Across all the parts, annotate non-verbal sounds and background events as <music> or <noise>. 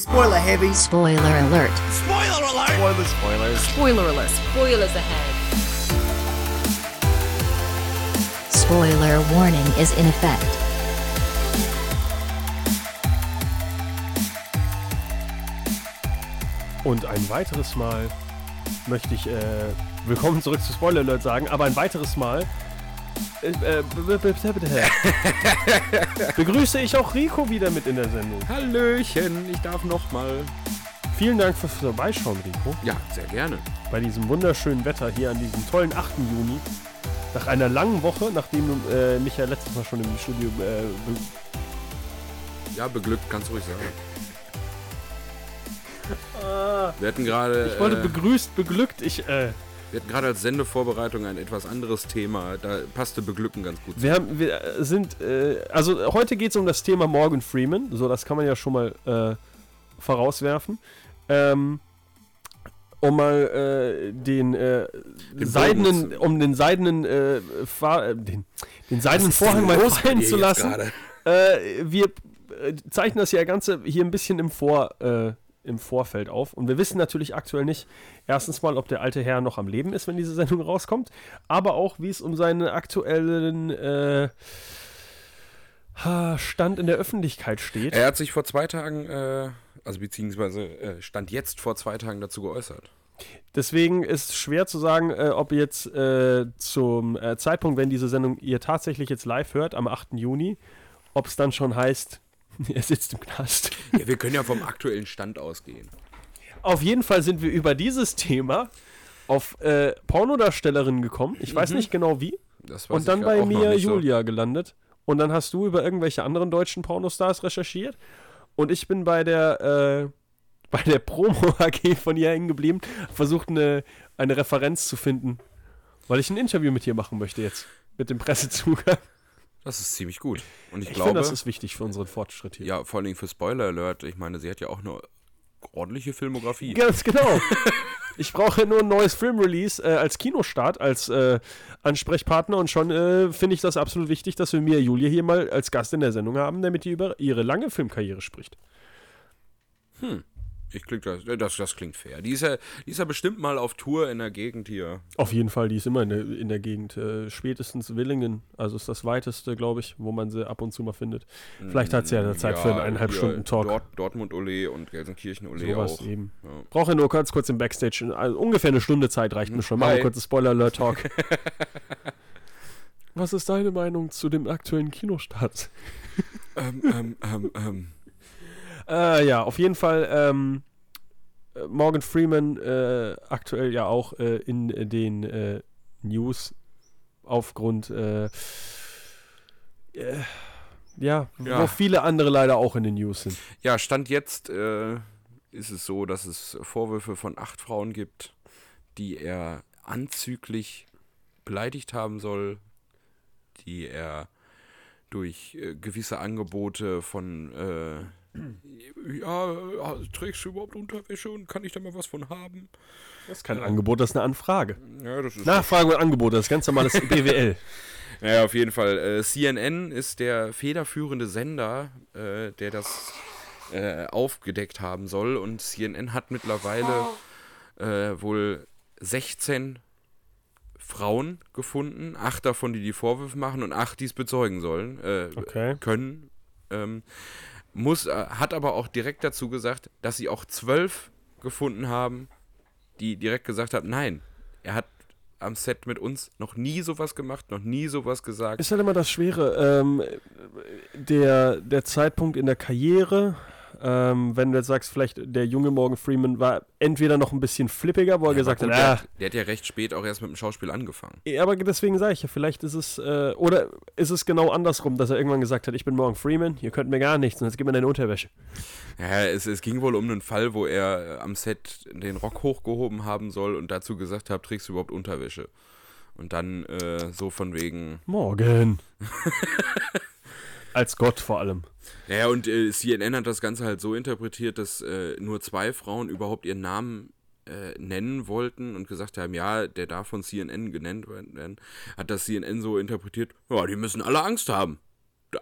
Spoiler heavy. Spoiler alert. Spoiler alert. Spoilers. Spoilers. Spoiler alert. Spoilers ahead. Spoiler warning is in effect. Und ein weiteres Mal möchte ich äh, willkommen zurück zu Spoiler Alert sagen, aber ein weiteres Mal begrüße ich auch Rico wieder mit in der Sendung. Hallöchen, ich darf nochmal. Vielen Dank fürs Vorbeischauen, Rico, Ja, sehr gerne. bei diesem wunderschönen Wetter hier an diesem tollen 8. Juni. Nach einer langen Woche, nachdem du äh, mich ja letztes Mal schon im Studio äh, be Ja, beglückt, kannst du ruhig sagen. Wir hatten gerade ich wollte äh, begrüßt, beglückt, ich äh, wir hatten gerade als Sendevorbereitung ein etwas anderes Thema. Da passte beglücken ganz gut. Wir, haben, wir sind, äh, also heute geht es um das Thema Morgan Freeman, so das kann man ja schon mal äh, vorauswerfen. Ähm, um mal äh, den, äh, Den seidenen, Bogen um den seidenen, äh, äh, den, den seidenen Vorhang mal fallen zu lassen. Äh, wir äh, zeichnen das ja Ganze hier ein bisschen im Vor, äh, im Vorfeld auf. Und wir wissen natürlich aktuell nicht, erstens mal, ob der alte Herr noch am Leben ist, wenn diese Sendung rauskommt, aber auch, wie es um seinen aktuellen äh, Stand in der Öffentlichkeit steht. Er hat sich vor zwei Tagen, äh, also beziehungsweise äh, stand jetzt vor zwei Tagen dazu geäußert. Deswegen ist es schwer zu sagen, äh, ob jetzt äh, zum äh, Zeitpunkt, wenn diese Sendung ihr tatsächlich jetzt live hört, am 8. Juni, ob es dann schon heißt, <laughs> er sitzt im Knast. Ja, wir können ja vom aktuellen Stand ausgehen. Auf jeden Fall sind wir über dieses Thema auf äh, Pornodarstellerinnen gekommen. Ich weiß nicht genau wie. Und dann bei mir nicht so. Julia gelandet. Und dann hast du über irgendwelche anderen deutschen Pornostars recherchiert. Und ich bin bei der, äh, <laughs> bei der Promo AG von ihr hängen geblieben, versucht eine, eine Referenz zu finden. Weil ich ein Interview mit ihr machen möchte jetzt. Mit dem Pressezugang. Das ist ziemlich gut. Und ich, Ich glaube, finde, das ist wichtig für unseren Fortschritt hier. ja, vor allen Dingen für Spoiler Alert, ich meine, sie hat ja auch eine ordentliche Filmografie. Ganz genau. Ich brauche nur ein neues Filmrelease äh, als Kinostart, als äh, Ansprechpartner und schon äh, finde ich das absolut wichtig, dass wir mir Julia hier mal als Gast in der Sendung haben, damit die über ihre lange Filmkarriere spricht. Ich klingt das, das, das klingt fair. Die ist, ja, die ist ja bestimmt mal auf Tour in der Gegend hier. Auf jeden Fall, die ist immer in der, in der Gegend. Äh, spätestens Willingen, also ist das weiteste, glaube ich, wo man sie ab und zu mal findet. Vielleicht hat sie ja eine Zeit für einen eineinhalb Stunden Talk. Dort, Dortmund Ole und Gelsenkirchen Ole Sowas auch. eben. Ja. Brauche nur kurz, kurz im Backstage. Also ungefähr eine Stunde Zeit reicht mir schon. Machen wir Hi. kurz einen Spoiler-Alert-Talk. <laughs> Was ist deine Meinung zu dem aktuellen Kinostart? Ähm, ähm, ähm, ähm. Äh, ja, auf jeden Fall ähm, äh, Morgan Freeman äh, aktuell ja auch äh, in den äh, News aufgrund äh, äh, ja, Ja. wo viele andere leider auch in den News sind. Ja, Stand jetzt äh, ist es so, dass es Vorwürfe von acht Frauen gibt, die er anzüglich beleidigt haben soll, die er durch äh, gewisse Angebote von äh, ja, äh, trägst du überhaupt Unterwäsche und kann ich da mal was von haben? Das ist kein Angebot, das ist eine Anfrage. Ja, das ist Nachfrage und Angebot, das ist ganz normales <laughs> BWL. Naja, auf jeden Fall. Äh, CNN ist der federführende Sender, äh, der das äh, aufgedeckt haben soll. Und CNN hat mittlerweile wohl 16 Frauen gefunden. Acht davon, die die Vorwürfe machen und acht, die es bezeugen sollen, äh, Okay. können. Ähm, muss, äh, hat aber auch direkt dazu gesagt, dass sie auch zwölf gefunden haben, die direkt gesagt haben, nein, er hat am Set mit uns noch nie sowas gemacht, noch nie sowas gesagt. Ist halt immer das Schwere, ähm, der, der Zeitpunkt in der Karriere, ähm, wenn du jetzt sagst, vielleicht der junge Morgan Freeman war entweder noch ein bisschen flippiger, wo er Ja, gesagt aber hat, gut, ah, der, der hat ja recht spät auch erst mit dem Schauspiel angefangen. Ja, aber deswegen sage ich ja, vielleicht ist es, äh, oder ist es genau andersrum, dass er irgendwann gesagt hat, ich bin Morgan Freeman, ihr könnt mir gar nichts und jetzt gib mir deine Unterwäsche. Ja, es, es ging wohl um einen Fall, wo er äh, am Set den Rock hochgehoben haben soll und dazu gesagt hat, trägst du überhaupt Unterwäsche? Und dann äh, so von wegen. Morgan. <laughs> Als Gott vor allem. Naja, und äh, CNN hat das Ganze halt so interpretiert, dass äh, nur zwei Frauen überhaupt ihren Namen äh, nennen wollten und gesagt haben, ja, der darf von CNN genannt werden. Hat das CNN so interpretiert, ja, die müssen alle Angst haben.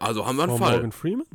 Also haben wir einen Vor Fall. Morgan Freeman?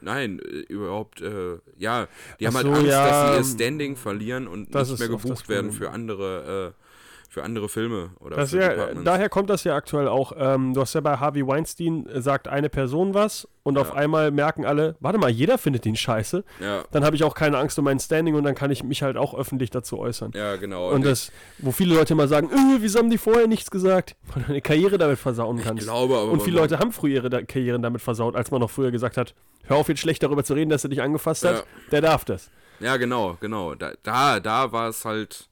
Nein, äh, überhaupt, äh, ja, die Ach haben halt so, Angst, ja, dass sie ihr ähm, Standing verlieren und nicht mehr gebucht werden für andere, äh, für andere Filme oder Das für ja, daher kommt das ja aktuell auch. Ähm, du hast ja bei Harvey Weinstein, äh, sagt eine Person was und auf Ja. einmal merken alle, warte mal, jeder findet ihn scheiße. ja, Dann habe ich auch keine Angst um mein Standing und dann kann ich mich halt auch öffentlich dazu äußern. ja, genau. Und das, wo viele Leute immer sagen, äh, wieso haben die vorher nichts gesagt? <laughs> Weil du deine Karriere damit versauen ich kannst. glaube aber. und viele Leute haben früher ihre Karrieren damit versaut, als man noch früher gesagt hat, hör auf jetzt schlecht darüber zu reden, dass er dich angefasst hat. Ja. Der darf das. Ja, genau, genau. Da, da, da war es halt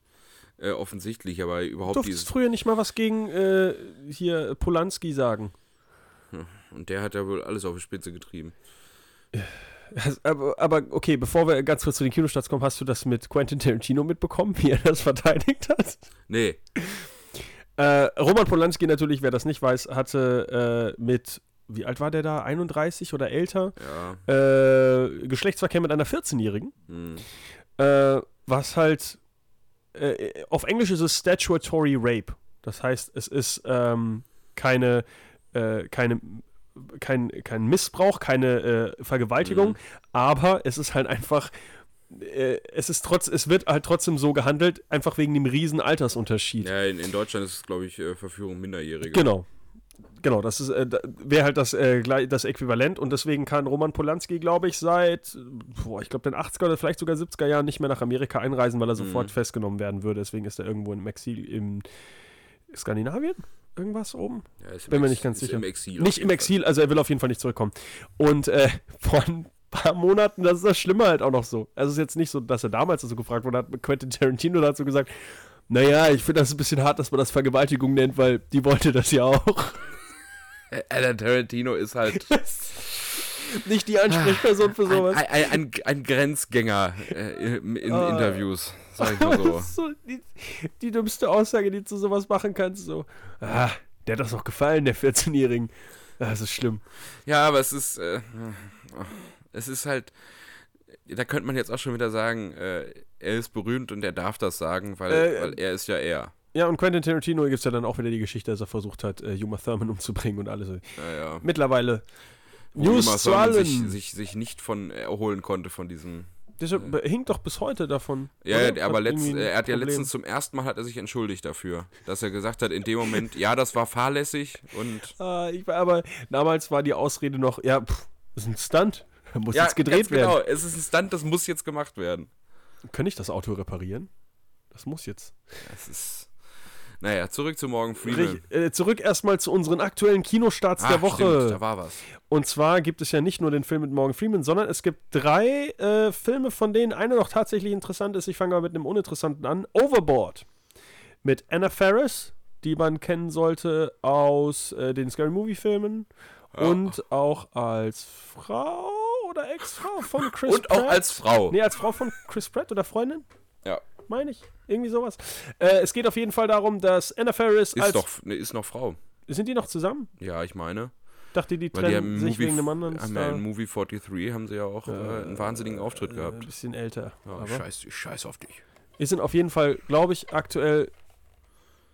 äh, offensichtlich, aber Du überhaupt durftest dieses. früher nicht mal was gegen äh, hier Polanski sagen. Und der hat ja wohl alles auf die Spitze getrieben. Hast- Aber, aber okay, bevor wir ganz kurz zu den Kinostarts kommen, hast du das mit Quentin Tarantino mitbekommen, <laughs> wie er das verteidigt hat? Nee, Äh, Roman Polanski natürlich, wer das nicht weiß, hatte äh, mit, wie alt war der da? 31 oder älter? ja. Äh, Geschlechtsverkehr mit einer 14-Jährigen. Hm. Äh, was halt, äh, auf Englisch ist es Statutory Rape. Das heißt, es ist ähm, keine, äh, keine, kein, kein Missbrauch, keine äh, Vergewaltigung, Mhm. aber es ist halt einfach, äh, es ist trotz, es wird halt trotzdem so gehandelt, einfach wegen dem riesen Altersunterschied. Ja, in, in Deutschland ist es, glaube ich, äh, Verführung Minderjähriger. Genau. Genau, das ist äh, wäre halt das, äh, das Äquivalent und deswegen kann Roman Polanski, glaube ich, seit, boah, ich glaube, den 80er oder vielleicht sogar 70er Jahren nicht mehr nach Amerika einreisen, weil er sofort Mhm. festgenommen werden würde. Deswegen ist er irgendwo im Exil im Skandinavien? Irgendwas oben? Ja, Bin mir Ex- nicht ganz sicher. Im Exil. Nicht im Exil, also er will auf jeden Fall nicht zurückkommen. Und äh, <laughs> vor ein paar Monaten, das ist das Schlimme halt auch noch so. Also es ist jetzt nicht so, dass er damals so gefragt wurde, hat Quentin Tarantino dazu gesagt, naja, ich finde das ein bisschen hart, dass man das Vergewaltigung nennt, weil die wollte das ja auch. Alan Tarantino ist halt <laughs> nicht die Ansprechperson für sowas. ein, ein, ein, ein Grenzgänger äh, in, in Ah. Interviews, sag ich mal so. Das <laughs> ist so die, die dümmste Aussage, die du zu sowas machen kannst. So, ah, der hat das auch gefallen, der 14-Jährigen. Ah, Das ist schlimm. Ja, aber es ist, äh, es ist halt, da könnte man jetzt auch schon wieder sagen, äh, er ist berühmt und er darf das sagen, weil, Äh, weil er ist ja er. Ja, und Quentin Tarantino gibt es ja dann auch wieder die Geschichte, dass er versucht hat, äh, Uma Thurman umzubringen und alles. Naja. Mittlerweile Wo News Uma zu Thurman sich, sich, sich nicht von erholen konnte von diesem. Das hinkt doch bis heute davon. Ja, oder? aber Hat letzt, er hat ja Problem. letztens zum ersten Mal hat er sich entschuldigt dafür, dass er gesagt hat, in dem Moment, ja, das war fahrlässig und Ah, ich war, aber damals war die Ausrede noch, ja, pff, das ist ein Stunt. Muss ja, jetzt gedreht genau, werden. es ist ein Stunt, das muss jetzt gemacht werden. Kann ich das Auto reparieren? Das muss jetzt. Es ist. Naja, zurück zu Morgan Freeman. Äh, zurück erstmal zu unseren aktuellen Kinostarts der Ach, Woche. Stimmt, da war was. Und zwar gibt es ja nicht nur den Film mit Morgan Freeman, sondern es gibt drei äh, Filme, von denen einer noch tatsächlich interessant ist. Ich fange mal mit einem uninteressanten an. Overboard. Mit Anna Faris, die man kennen sollte aus äh, den Scary Movie Filmen. Ja. Und auch als Frau oder Ex-Frau von <laughs> Chris Und Pratt. auch als Frau. Nee, als Frau von Chris Pratt oder Freundin, Ja. Meine ich. Irgendwie sowas. Äh, es geht auf jeden Fall darum, dass Anna Faris Ist als... doch, ne, ist noch Frau. Sind die noch zusammen? Ja, ich meine. Dachte, die Weil die trennen haben im sich Movie, wegen einem anderen haben ja in Movie 43 haben sie ja auch äh, einen wahnsinnigen Auftritt Äh, gehabt. ein bisschen älter. Ja, aber scheiß, ich scheiß auf dich. wir sind auf jeden Fall, glaube ich, aktuell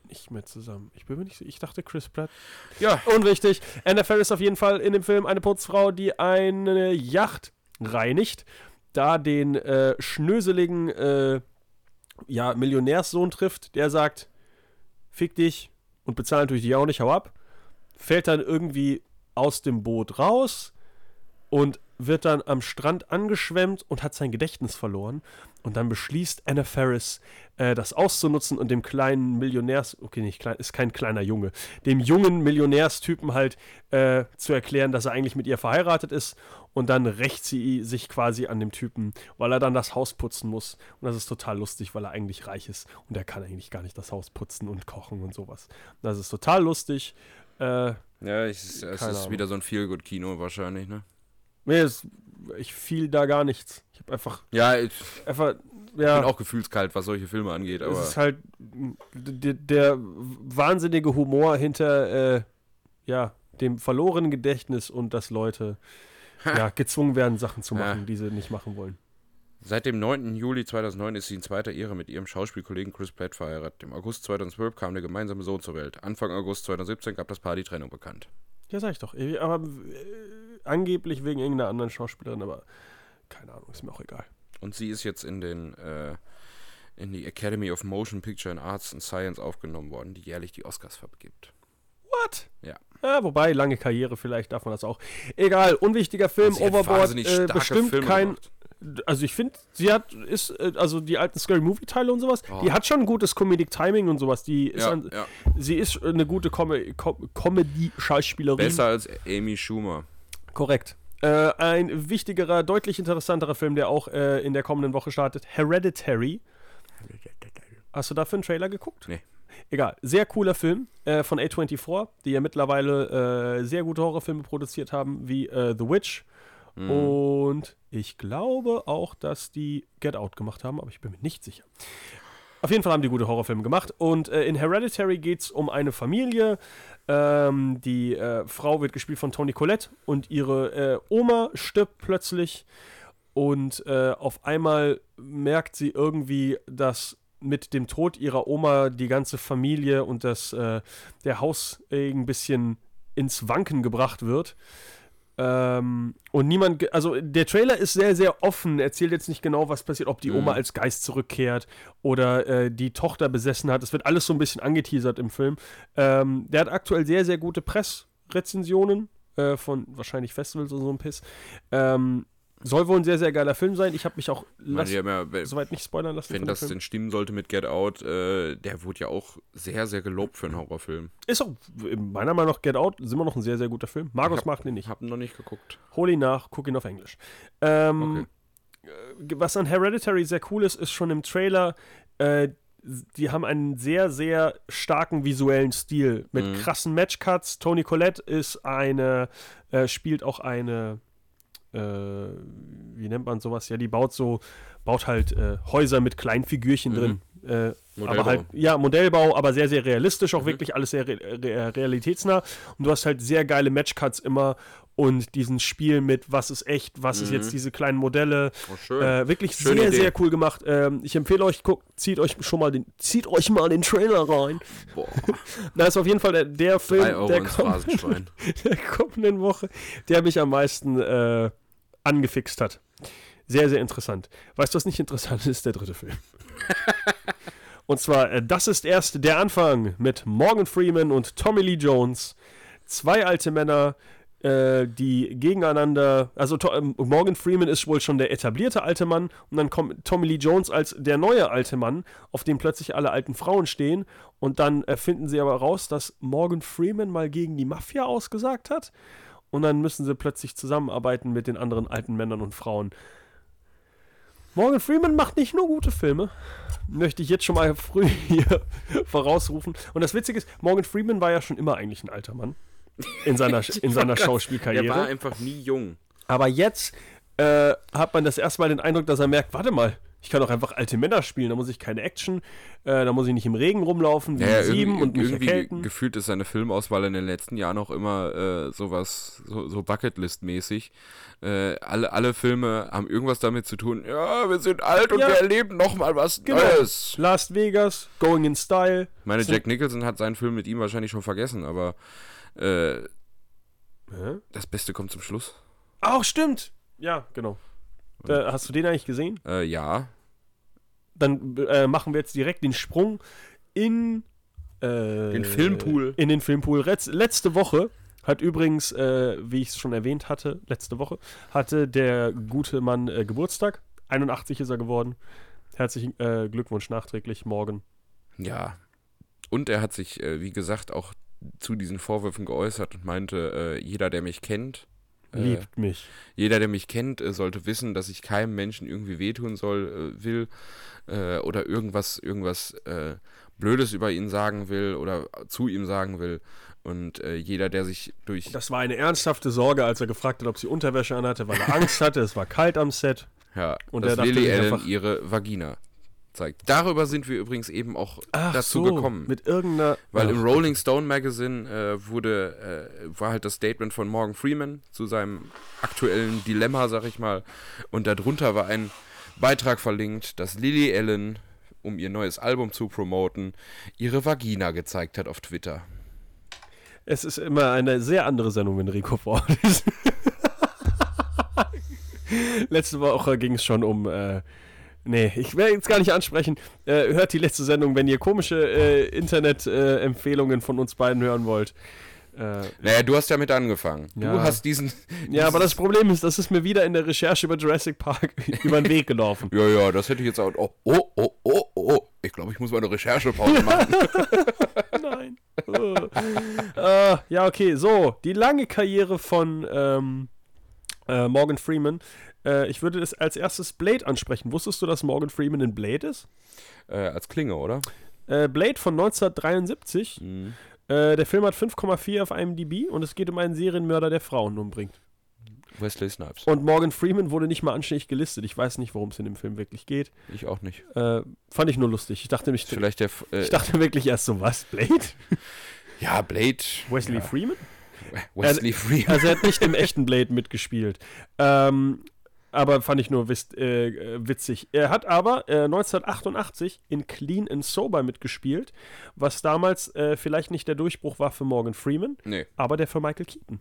nicht mehr zusammen. Ich bin mir nicht. Ich dachte Chris Pratt. Ja, Unwichtig. Anna Faris auf jeden Fall in dem Film eine Putzfrau, die eine Yacht reinigt, da den äh, schnöseligen äh, ja, Millionärssohn trifft, der sagt, fick dich und bezahlen natürlich dich auch nicht, hau ab. Fällt dann irgendwie aus dem Boot raus und wird dann am Strand angeschwemmt und hat sein Gedächtnis verloren. Und dann beschließt Anna Faris, äh, das auszunutzen und dem kleinen Millionärs, okay, nicht klein, ist kein kleiner Junge, dem jungen Millionärstypen halt äh, zu erklären, dass er eigentlich mit ihr verheiratet ist. Und dann rächt sie sich quasi an dem Typen, weil er dann das Haus putzen muss. Und das ist total lustig, weil er eigentlich reich ist. Und er kann eigentlich gar nicht das Haus putzen und kochen und sowas. Das ist total lustig. Äh, ja ich, es ist Ahnung. wieder so ein Feelgood-Kino wahrscheinlich, ne? Nee, es, ich fiel da gar nichts. Ich habe einfach, Ja, ich einfach, bin ja. auch gefühlskalt, was solche Filme angeht, aber Es ist halt m, d- der wahnsinnige Humor hinter äh, ja, dem verlorenen Gedächtnis und dass Leute ja, gezwungen werden, Sachen zu machen, Ja. die sie nicht machen wollen. Seit dem 9. Juli 2009 ist sie in zweiter Ehe mit ihrem Schauspielkollegen Chris Pratt verheiratet. Im August 2012 kam der gemeinsame Sohn zur Welt. Anfang August 2017 gab das Paar die Trennung bekannt. Ja, sag ich doch. Aber äh, angeblich wegen irgendeiner anderen Schauspielerin, aber keine Ahnung, ist mir auch egal. Und sie ist jetzt in den äh, in die Academy of Motion Picture and Arts and Science aufgenommen worden, die jährlich die Oscars vergibt. What? Ja. Ja, wobei, lange Karriere, vielleicht darf man das auch. Egal, unwichtiger Film, Overboard, äh, bestimmt Filme kein. gemacht. Also ich finde, sie hat, ist, äh, also die alten Scary Movie Teile und sowas, Oh. die hat schon gutes Comedic Timing und sowas. Die ist Ja, an, ja. sie ist eine gute Com Com Comedy-Schauspielerin. Besser als Amy Schumer. Korrekt. Äh, ein wichtigerer, deutlich interessanterer Film, der auch äh, in der kommenden Woche startet, Hereditary. Hast du dafür einen Trailer geguckt? Nee. Egal. Sehr cooler Film äh, von A24, die ja mittlerweile äh, sehr gute Horrorfilme produziert haben, wie äh, The Witch. Mhm. Und ich glaube auch, dass die Get Out gemacht haben, aber ich bin mir nicht sicher. Auf jeden Fall haben die gute Horrorfilme gemacht. Und äh, in Hereditary geht es um eine Familie. Ähm, die äh, Frau wird gespielt von Toni Collette und ihre äh, Oma stirbt plötzlich. Und äh, auf einmal merkt sie irgendwie, dass mit dem Tod ihrer Oma die ganze Familie und das, äh, der Haus ein bisschen ins Wanken gebracht wird. Ähm, und niemand, also der Trailer ist sehr, sehr offen, erzählt jetzt nicht genau, was passiert, ob die Oma als Geist zurückkehrt oder äh, die Tochter besessen hat. Es wird alles so ein bisschen angeteasert im Film. Ähm, der hat aktuell sehr, sehr gute Pressrezensionen äh, von wahrscheinlich Festivals und so ein Piss. Ähm, soll wohl ein sehr, sehr geiler Film sein. Ich habe mich auch haben ja, wenn soweit nicht spoilern lassen. wenn das Film. denn stimmen sollte mit Get Out, äh, der wurde ja auch sehr, sehr gelobt für einen Horrorfilm. Ist auch, meiner Meinung nach, Get Out ist immer noch ein sehr, sehr guter Film. Markus hab- mag den nicht. Hab ihn noch nicht geguckt. Hol ihn nach, guck ihn auf Englisch. Ähm, Okay. äh, Was an Hereditary sehr cool ist, ist schon im Trailer, äh, die haben einen sehr, sehr starken visuellen Stil mit Mhm. krassen Matchcuts. Toni Collette ist eine, äh, spielt auch eine, äh, wie nennt man sowas? Ja, die baut so, baut halt äh, Häuser mit kleinen Figürchen Mhm. drin. Äh, aber Modellbau. halt, ja, Modellbau, aber sehr, sehr realistisch, auch Mhm. wirklich alles sehr re re realitätsnah. Und du hast halt sehr geile Matchcuts immer und diesen Spiel mit, was ist echt, was ist Mhm. jetzt diese kleinen Modelle. Oh, schön. Äh, wirklich Schöne sehr, Idee. sehr cool gemacht. Ähm, ich empfehle euch, guckt, zieht euch schon mal den, zieht euch mal den Trailer rein. Boah, <laughs> Da ist auf jeden Fall der, der Film der, ins komm, Phrasenschwein. <laughs> der kommenden Woche, der mich am meisten äh, angefixt hat. Sehr, sehr interessant. Weißt du, was nicht interessant ist? Der dritte Film. <laughs> und zwar, äh, das ist erst der Anfang mit Morgan Freeman und Tommy Lee Jones. Zwei alte Männer, äh, die gegeneinander, also to ähm, Morgan Freeman ist wohl schon der etablierte alte Mann und dann kommt Tommy Lee Jones als der neue alte Mann, auf dem plötzlich alle alten Frauen stehen und dann äh, finden sie aber raus, dass Morgan Freeman mal gegen die Mafia ausgesagt hat und dann müssen sie plötzlich zusammenarbeiten mit den anderen alten Männern und Frauen. Morgan Freeman macht nicht nur gute Filme, möchte ich jetzt schon mal <laughs> früh hier vorausrufen. Und das Witzige ist, Morgan Freeman war ja schon immer eigentlich ein alter Mann in seiner, <laughs> in seiner Der war Schauspielkarriere. einfach nie jung. Aber jetzt äh, hat man das erste Mal den Eindruck, dass er merkt, warte mal, ich kann doch einfach alte Männer spielen, da muss ich keine Action, äh, da muss ich nicht im Regen rumlaufen, wie Ja, in sieben und mich irgendwie erkälten. gefühlt ist seine Filmauswahl in den letzten Jahren auch immer äh, sowas, so, so Bucketlist-mäßig. Äh, alle, alle Filme haben irgendwas damit zu tun, ja, wir sind alt und Ja. wir erleben nochmal was Genau. Neues. Las Vegas, Going in Style. Ich meine, Jack Nicholson hat seinen Film mit ihm wahrscheinlich schon vergessen, aber äh, das Beste kommt zum Schluss. Ach, stimmt. Ja, genau. Da, hast du den eigentlich gesehen? Äh, ja, Dann äh, machen wir jetzt direkt den Sprung in äh, Den Filmpool. In den Filmpool. Letz, letzte Woche hat übrigens, äh, wie ich es schon erwähnt hatte, letzte Woche, hatte der gute Mann äh, Geburtstag. 81 ist er geworden. Herzlichen äh, Glückwunsch nachträglich morgen. ja. Und er hat sich, wie gesagt, auch zu diesen Vorwürfen geäußert und meinte, jeder, der mich kennt, äh, Liebt mich. Jeder, der mich kennt, äh, sollte wissen, dass ich keinem Menschen irgendwie wehtun soll, äh, will äh, oder irgendwas, irgendwas äh, Blödes über ihn sagen will oder zu ihm sagen will. Und äh, jeder, der sich durch Das war eine ernsthafte Sorge, als er gefragt hat, ob sie Unterwäsche anhatte, weil er Angst hatte. Es war kalt am Set. ja, und dass er dachte Lily Allen einfach- ihre Vagina zeigt. Darüber sind wir übrigens eben auch Ach dazu so, gekommen. Mit irgendeiner. Weil Ach, im Rolling Stone Magazine äh, wurde, äh, war halt das Statement von Morgan Freeman zu seinem aktuellen Dilemma, sag ich mal. Und darunter war ein Beitrag verlinkt, dass Lily Allen, um ihr neues Album zu promoten, ihre Vagina gezeigt hat auf Twitter. Es ist immer eine sehr andere Sendung, wenn Rico vor Ort ist. <laughs> Letzte Woche ging es schon um. Äh, nee, ich werde jetzt gar nicht ansprechen. Äh, hört die letzte Sendung, wenn ihr komische äh, Internet-Empfehlungen von uns beiden hören wollt. Äh, Naja, du hast ja mit angefangen. Ja. Du hast diesen. ja, aber das Problem ist, das ist mir wieder in der Recherche über Jurassic Park <laughs> über den Weg gelaufen. Ja, ja, das hätte ich jetzt auch. Oh, oh, oh, oh, oh. Ich glaube, ich muss mal eine Recherchepause machen. <laughs> <laughs> Nein. äh, ja, okay, so. Die lange Karriere von ähm, äh, Morgan Freeman. Äh, ich würde es als erstes Blade ansprechen. Wusstest du, dass Morgan Freeman in Blade ist? äh, als Klinge, oder? Äh, Blade von 1973. Mhm. Äh, der Film hat 5,4 auf IMDb und es geht um einen Serienmörder, der Frauen umbringt. Wesley Snipes. Und Morgan Freeman wurde nicht mal anständig gelistet. Ich weiß nicht, worum es in dem Film wirklich geht. Ich auch nicht. Äh, fand ich nur lustig. Ich dachte mich, Vielleicht der. F- Äh, ich dachte wirklich erst so, was? Blade? <laughs> ja, Blade. Wesley ja. Freeman? Wesley Freeman. Also er hat nicht im echten Blade mitgespielt. Ähm, aber fand ich nur wis- äh, witzig. Er hat aber äh, 1988 in Clean and Sober mitgespielt, was damals äh, vielleicht nicht der Durchbruch war für Morgan Freeman, nee. aber der für Michael Keaton.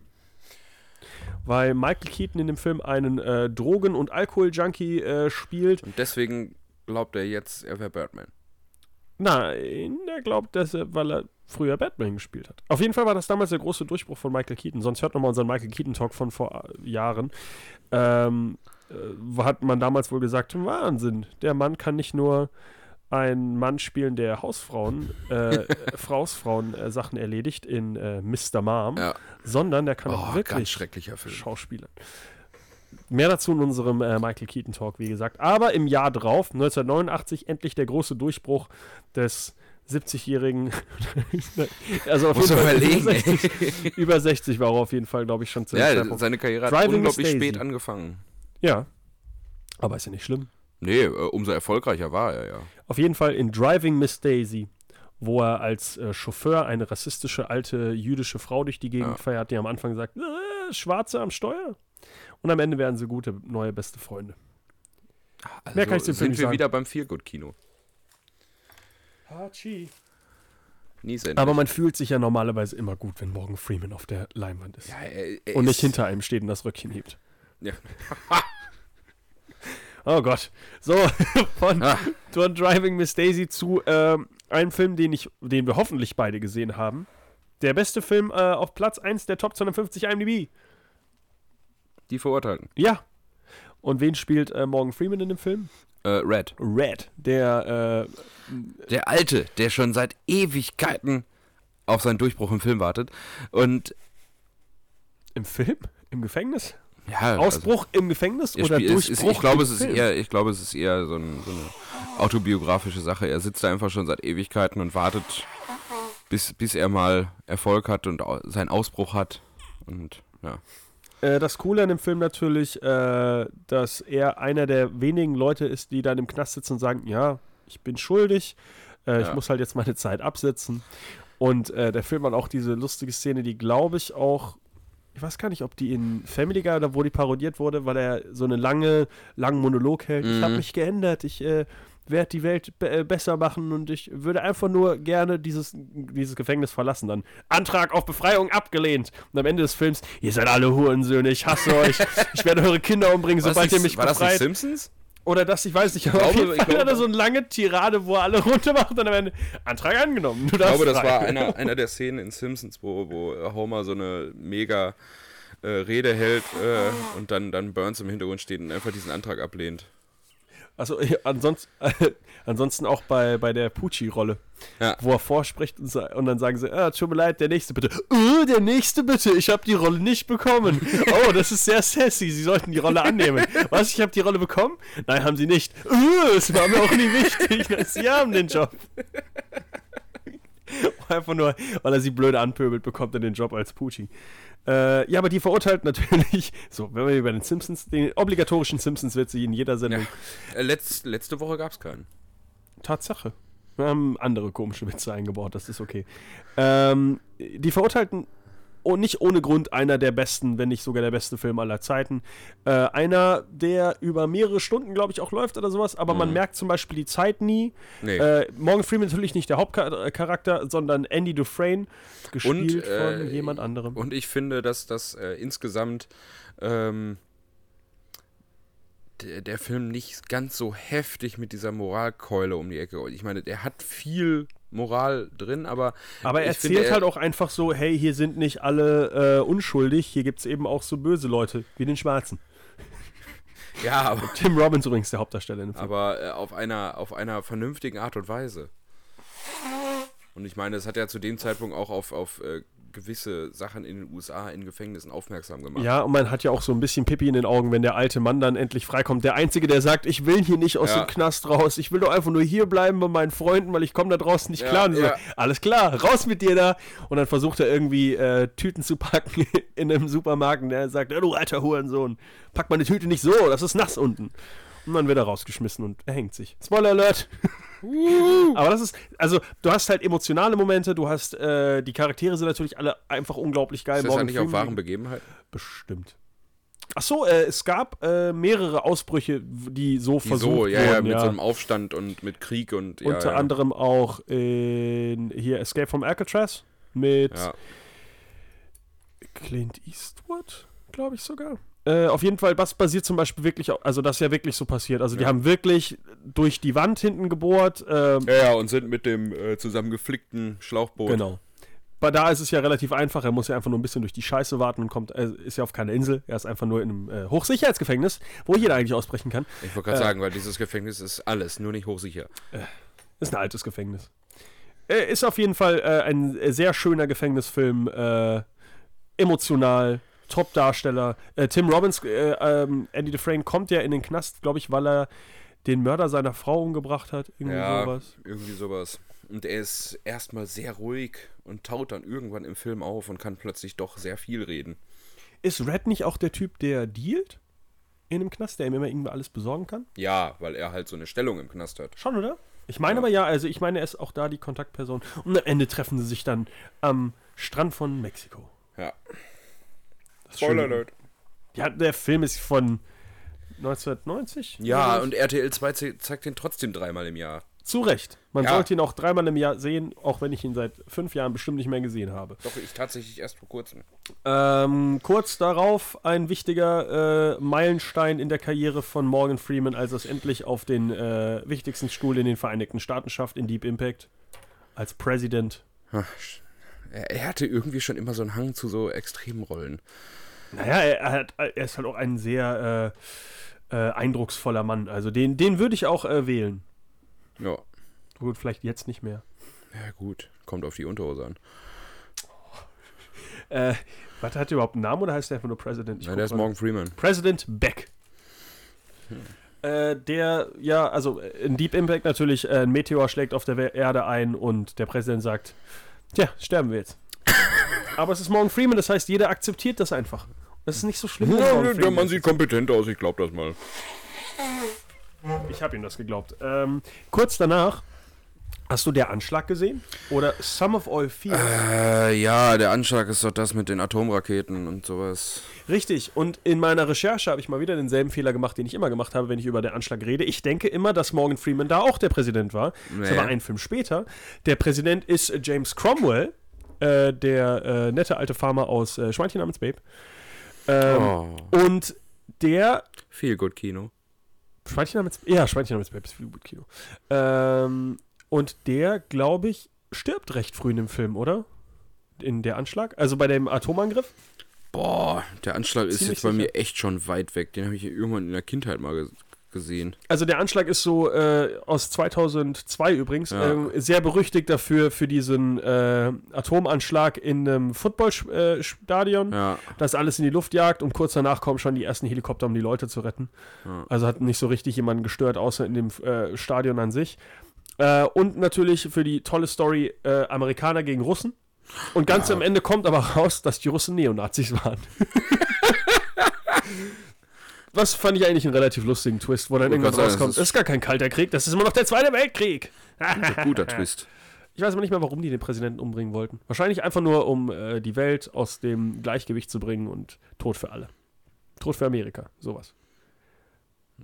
Weil Michael Keaton in dem Film einen äh, Drogen- und Alkohol-Junkie äh, spielt. Und deswegen glaubt er jetzt, er wäre Birdman. Nein, er glaubt, dass er, weil er früher Batman gespielt hat. Auf jeden Fall war das damals der große Durchbruch von Michael Keaton. Sonst hört nochmal unseren Michael Keaton-Talk von vor äh, Jahren. Ähm, äh, hat man damals wohl gesagt, Wahnsinn, der Mann kann nicht nur ein Mann spielen, der Hausfrauen, äh, <laughs> Frausfrauen äh, Sachen erledigt in äh, Mr. Mom, Ja. sondern der kann Oh, auch wirklich schrecklicher Film. Schauspielern. Mehr dazu in unserem äh, Michael Keaton Talk, wie gesagt. Aber im Jahr drauf, 1989, endlich der große Durchbruch des 70-jährigen. <laughs> also auf Muss jeden Fall überlegen, über 60, über 60 war er auf jeden Fall, glaube ich, schon zu Ja, seine Karriere hat Driving unglaublich spät angefangen. Ja. Aber ist ja nicht schlimm. Nee, äh, umso erfolgreicher war er ja. Auf jeden Fall in Driving Miss Daisy, wo er als äh, Chauffeur eine rassistische alte jüdische Frau durch die Gegend Ja. feiert, die am Anfang sagt, äh, Schwarze am Steuer. Und am Ende werden sie gute neue beste Freunde. Also Mehr kann ich zu dem sind wir sagen. wieder beim Feelgood-Kino. Nie sind. Aber man fühlt sich ja normalerweise immer gut, wenn Morgan Freeman auf der Leinwand ist. ja, er, er und nicht hinter einem steht und das Röckchen hebt. Ja. <laughs> Oh Gott. So, <laughs> von, Ah. von Driving Miss Daisy zu ähm, einem Film, den, ich, den wir hoffentlich beide gesehen haben. Der beste Film äh, auf Platz 1 der Top 250 IMDb. Die Verurteilten. Ja. Und wen spielt äh, Morgan Freeman in dem Film? Äh, Red. Red, der äh, Der Alte, der schon seit Ewigkeiten auf seinen Durchbruch im Film wartet. Und im Film? Im Gefängnis? Ja, Ausbruch im Gefängnis Also, oder er spielt, es Durchbruch ist, ich glaube, im es ist Film? eher, ich glaube, es ist eher so, ein, so eine autobiografische Sache. Er sitzt da einfach schon seit Ewigkeiten und wartet, bis, bis er mal Erfolg hat und seinen Ausbruch hat. Und ja. Äh, das Coole an dem Film natürlich, äh, dass er einer der wenigen Leute ist, die dann im Knast sitzen und sagen, ja, ich bin schuldig, äh, ich Ja. muss halt jetzt meine Zeit absitzen. Und äh, der Film hat auch diese lustige Szene, die glaube ich auch, ich weiß gar nicht, ob die in Family Guy oder wo die parodiert wurde, weil er so eine lange, langen Monolog hält. Ich habe Mhm. mich geändert, ich äh, werde die Welt äh, besser machen und ich würde einfach nur gerne dieses, dieses Gefängnis verlassen. Dann Antrag auf Befreiung abgelehnt. Und am Ende des Films, ihr seid alle Hurensöhne, ich hasse euch, <laughs> ich werde eure Kinder umbringen, sobald ihr mich war das befreit. nicht Simpsons? Oder das, ich weiß nicht, aber auf glaube- jeden ich Fall so eine lange Tirade, wo er alle <laughs> runter macht und am Ende Antrag angenommen. Ich glaube, das frei. war einer, einer der Szenen in Simpsons, wo, wo Homer so eine mega äh, Rede hält äh, und dann, dann Burns im Hintergrund steht und einfach diesen Antrag ablehnt. Also ansonsten, <laughs> ansonsten auch bei, bei der Pucci-Rolle, Ja. wo er vorspricht und, und dann sagen sie, ah, tut mir leid, der nächste bitte. Oh, der nächste bitte, ich habe die Rolle nicht bekommen. <laughs> Oh, das ist sehr sassy, Sie sollten die Rolle annehmen. Was, ich habe die Rolle bekommen? Nein, haben Sie nicht. Oh, es war mir auch nie wichtig. Sie haben den Job. <laughs> Einfach nur, weil er sie blöd anpöbelt, bekommt er den Job als Pucci. Äh, ja, aber die verurteilt natürlich, <laughs> so, wenn wir über den Simpsons, den obligatorischen Simpsons-Witze in jeder Sendung. Äh, letz, letzte Woche gab es keinen. Tatsache. Wir haben andere komische Witze eingebaut, das ist okay. Ähm, die Verurteilten oh, nicht ohne Grund einer der besten, wenn nicht sogar der beste Film aller Zeiten. Äh, einer, der über mehrere Stunden, glaube ich, auch läuft oder sowas, aber man merkt zum Beispiel die Zeit nie. Mhm. Nee. Äh, Morgan Freeman natürlich nicht der Hauptcharakter, sondern Andy Dufresne, gespielt äh, von jemand anderem. Und ich finde, dass das äh, insgesamt ähm, der, der Film nicht ganz so heftig mit dieser Moralkeule um die Ecke. Ich meine, der hat viel Moral drin, aber. Aber er erzählt finde, er- halt auch einfach so, hey, hier sind nicht alle äh, unschuldig, hier gibt es eben auch so böse Leute, wie den Schwarzen. <laughs> Ja, aber, <laughs> Tim Robbins übrigens der Hauptdarsteller dem Film. aber äh, auf, einer, auf einer vernünftigen Art und Weise. Und ich meine, es hat ja zu dem Zeitpunkt auch auf, auf äh, gewisse Sachen in den USA in Gefängnissen aufmerksam gemacht. Ja, und man hat ja auch so ein bisschen Pippi in den Augen, wenn der alte Mann dann endlich freikommt. Der Einzige, der sagt, ich will hier nicht aus Ja. dem Knast raus, ich will doch einfach nur hier bleiben bei meinen Freunden, weil ich komme da draußen nicht Ja, klar. Und so, ja. Alles klar, raus mit dir da. Und dann versucht er irgendwie äh, Tüten zu packen <laughs> in einem Supermarkt. Und der sagt, ja, du alter Hurensohn, pack meine Tüte nicht so, das ist nass unten. Und dann wird er rausgeschmissen und er hängt sich. Spoiler Alert! <laughs> Aber das ist, also du hast halt emotionale Momente, du hast, äh, die Charaktere sind natürlich alle einfach unglaublich geil. Ist das eigentlich auf wahren Begebenheiten? Bestimmt. Ach so, äh, es gab äh, mehrere Ausbrüche, die so Die versucht so, ja, ja, wurden. mit ja. so einem Aufstand und mit Krieg und ja, Unter ja. anderem auch in hier Escape from Alcatraz mit Ja. Clint Eastwood, glaube ich sogar. Äh, auf jeden Fall, was basiert zum Beispiel wirklich, also das ist ja wirklich so passiert. Also die Ja. haben wirklich durch die Wand hinten gebohrt. ähm, Ja, ja, und sind mit dem äh, zusammengeflickten Schlauchboot. Genau. Bei da ist es ja relativ einfach. Er muss ja einfach nur ein bisschen durch die Scheiße warten und kommt, er ist ja auf keiner Insel. Er ist einfach nur in einem äh, Hochsicherheitsgefängnis, wo jeder eigentlich ausbrechen kann. Ich wollte gerade sagen, weil dieses Gefängnis ist alles, nur nicht hochsicher. Ist ein altes Gefängnis. Äh, ist auf jeden Fall äh, ein äh, sehr schöner Gefängnisfilm. Äh, emotional, Top-Darsteller. Äh, Tim Robbins, äh, ähm, Andy Dufresne kommt ja in den Knast, glaube ich, weil er den Mörder seiner Frau umgebracht hat. Irgendwie Ja, sowas. irgendwie sowas. Und er ist erstmal sehr ruhig und taut dann irgendwann im Film auf und kann plötzlich doch sehr viel reden. Ist Red nicht auch der Typ, der dealt in dem Knast, der ihm immer irgendwie alles besorgen kann? Ja, weil er halt so eine Stellung im Knast hat. Schon, oder? Ich meine aber ja, also ich meine, er ist auch da die Kontaktperson. Und am Ende treffen sie sich dann am Strand von Mexiko. Ja. Schön. alert. Ja, der Film ist von 1990? Ja, und RTL 2 ze- zeigt den trotzdem dreimal im Jahr. Zu Recht. Man Ja. sollte ihn auch dreimal im Jahr sehen, auch wenn ich ihn seit fünf Jahren bestimmt nicht mehr gesehen habe. Doch, ich tatsächlich erst vor kurzem. Ähm, kurz darauf ein wichtiger äh, Meilenstein in der Karriere von Morgan Freeman, als er es endlich auf den äh, wichtigsten Stuhl in den Vereinigten Staaten schafft, in Deep Impact, als President. Er, hatte irgendwie schon immer so einen Hang zu so extremen Rollen. Naja, er, hat, er ist halt auch ein sehr äh, äh, eindrucksvoller Mann. Also den, den würde ich auch äh, wählen. Ja. Gut, vielleicht jetzt nicht mehr. Ja, gut. Kommt auf die Unterhose an. Äh, warte, hat er überhaupt einen Namen oder heißt er einfach nur President? Ich Nein, der ist. Morgan Freeman. President Beck. Äh, der, ja, also in Deep Impact natürlich, äh, ein Meteor schlägt auf der Erde ein und der Präsident sagt, tja, sterben wir jetzt. <laughs> Aber es ist Morgan Freeman, das heißt, jeder akzeptiert das einfach. Das ist nicht so schlimm. Morgan der Mann sieht kompetent aus, ich glaube das mal. Ich habe ihm das geglaubt. Ähm, kurz danach, hast du der Anschlag gesehen? Oder Some of All Fear? Äh, ja, der Anschlag ist doch das mit den Atomraketen und sowas. Richtig. Und in meiner Recherche habe ich mal wieder denselben Fehler gemacht, den ich immer gemacht habe, wenn ich über den Anschlag rede. Ich denke immer, dass Morgan Freeman da auch der Präsident war. Das Nee. aber ein Film später. Der Präsident ist äh, James Cromwell, äh, der äh, nette alte Farmer aus äh, Schweinchen namens Babe. Ähm, Oh. Und der Viel gut Kino. Schweinchen namens Ja, Schweinchen namens Babe ist viel gut Kino. Ähm, und der, glaube ich, stirbt recht früh in dem Film, oder? In der Anschlag? Also bei dem Atomangriff? Boah, der Anschlag ist Ziemlich jetzt bei sicher. mir echt schon weit weg. Den habe ich irgendwann in der Kindheit mal ge gesehen. Also der Anschlag ist so äh, aus 2002 übrigens, Ja. ähm, sehr berüchtigt dafür, für diesen äh, Atomanschlag in einem Footballstadion, Ja. das alles in die Luft jagt und kurz danach kommen schon die ersten Helikopter, um die Leute zu retten. Ja. Also hat nicht so richtig jemanden gestört, außer in dem äh, Stadion an sich. Äh, und natürlich für die tolle Story äh, Amerikaner gegen Russen. Und ganz am Ende kommt aber raus, dass die Russen Neonazis waren. <laughs> Was fand ich eigentlich einen relativ lustigen Twist, wo dann Wollte irgendwas rauskommt. es Das ist- ist gar kein kalter Krieg, das ist immer noch der Zweite Weltkrieg. Guter, guter <laughs> Twist. Ich weiß aber nicht mehr, warum die den Präsidenten umbringen wollten. Wahrscheinlich einfach nur, um äh, die Welt aus dem Gleichgewicht zu bringen und Tod für alle. Tod für Amerika, sowas.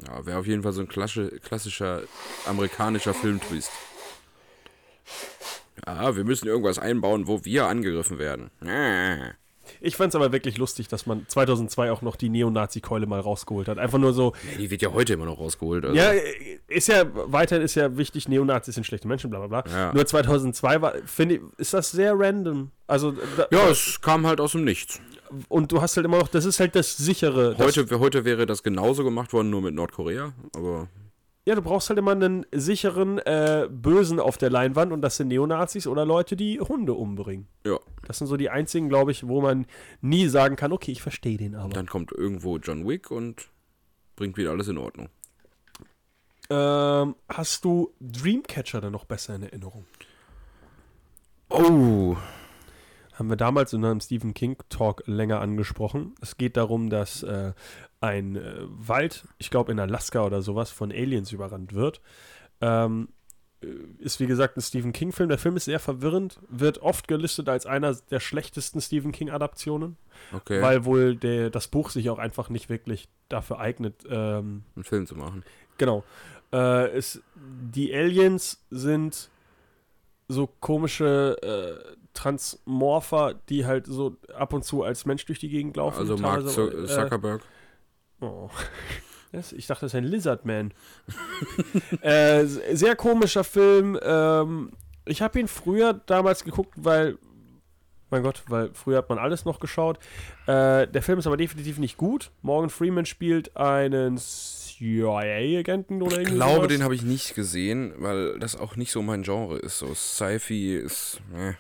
Ja, wäre auf jeden Fall so ein klassi- klassischer amerikanischer Filmtwist. Ja, wir müssen irgendwas einbauen, wo wir angegriffen werden. Ja. Ich fand's aber wirklich lustig, dass man 2002 auch noch die Neonazi-Keule mal rausgeholt hat. Einfach nur so, Ja, die wird ja heute immer noch rausgeholt. Also. ja, ist ja, weiterhin ist ja wichtig, Neonazis sind schlechte Menschen, bla bla bla. Ja. Nur 2002 war, finde ich, ist das sehr random. Also, da, ja, es kam halt aus dem Nichts. und du hast halt immer noch, das ist halt das sichere. Das, Heute, heute wäre das genauso gemacht worden, nur mit Nordkorea. Aber Ja, du brauchst halt immer einen sicheren äh, Bösen auf der Leinwand und das sind Neonazis oder Leute, die Hunde umbringen. ja, Das sind so die einzigen, glaube ich, wo man nie sagen kann, okay, ich verstehe den aber. dann kommt irgendwo John Wick und bringt wieder alles in Ordnung. Ähm, hast du Dreamcatcher dann noch besser in Erinnerung? Oh. Haben wir damals in einem Stephen King Talk länger angesprochen. Es geht darum, dass äh, ein äh, Wald, ich glaube in Alaska oder sowas, von Aliens überrannt wird. Ähm, äh, ist wie gesagt ein Stephen King Film. Der Film ist sehr verwirrend, wird oft gelistet als einer der schlechtesten Stephen King Adaptionen, Okay, weil wohl der, das Buch sich auch einfach nicht wirklich dafür eignet, ähm, einen Film zu machen. Genau. Äh, es, die Aliens sind so komische äh, Transmorpher, die halt so ab und zu als Mensch durch die Gegend laufen. Also Mark äh, Zuckerberg. Oh. <laughs> Ich dachte, das ist ein Lizardman. <laughs> äh, sehr komischer Film. Ähm, ich habe ihn früher damals geguckt, weil, mein Gott, weil früher hat man alles noch geschaut. Äh, der Film ist aber definitiv nicht gut. Morgan Freeman spielt einen CIA-Agenten oder Ich irgendwie glaube, den habe ich nicht gesehen, weil das auch nicht so mein Genre ist. So Sci-Fi ist. Äh.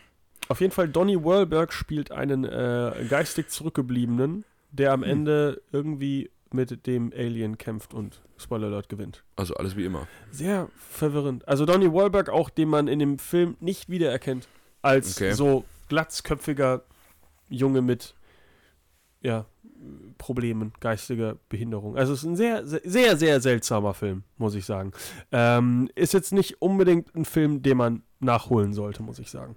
Auf jeden Fall, Donny Wahlberg spielt einen äh, geistig Zurückgebliebenen, der Hm. am Ende irgendwie mit dem Alien kämpft und Spoiler Alert gewinnt. Also alles wie immer. Sehr verwirrend. Also Donny Wahlberg auch, den man in dem Film nicht wiedererkennt, als Okay. so glatzköpfiger Junge mit ja, Problemen, geistiger Behinderung. Also es ist ein sehr, sehr, sehr, sehr seltsamer Film, muss ich sagen. Ähm, ist jetzt nicht unbedingt ein Film, den man nachholen sollte, muss ich sagen.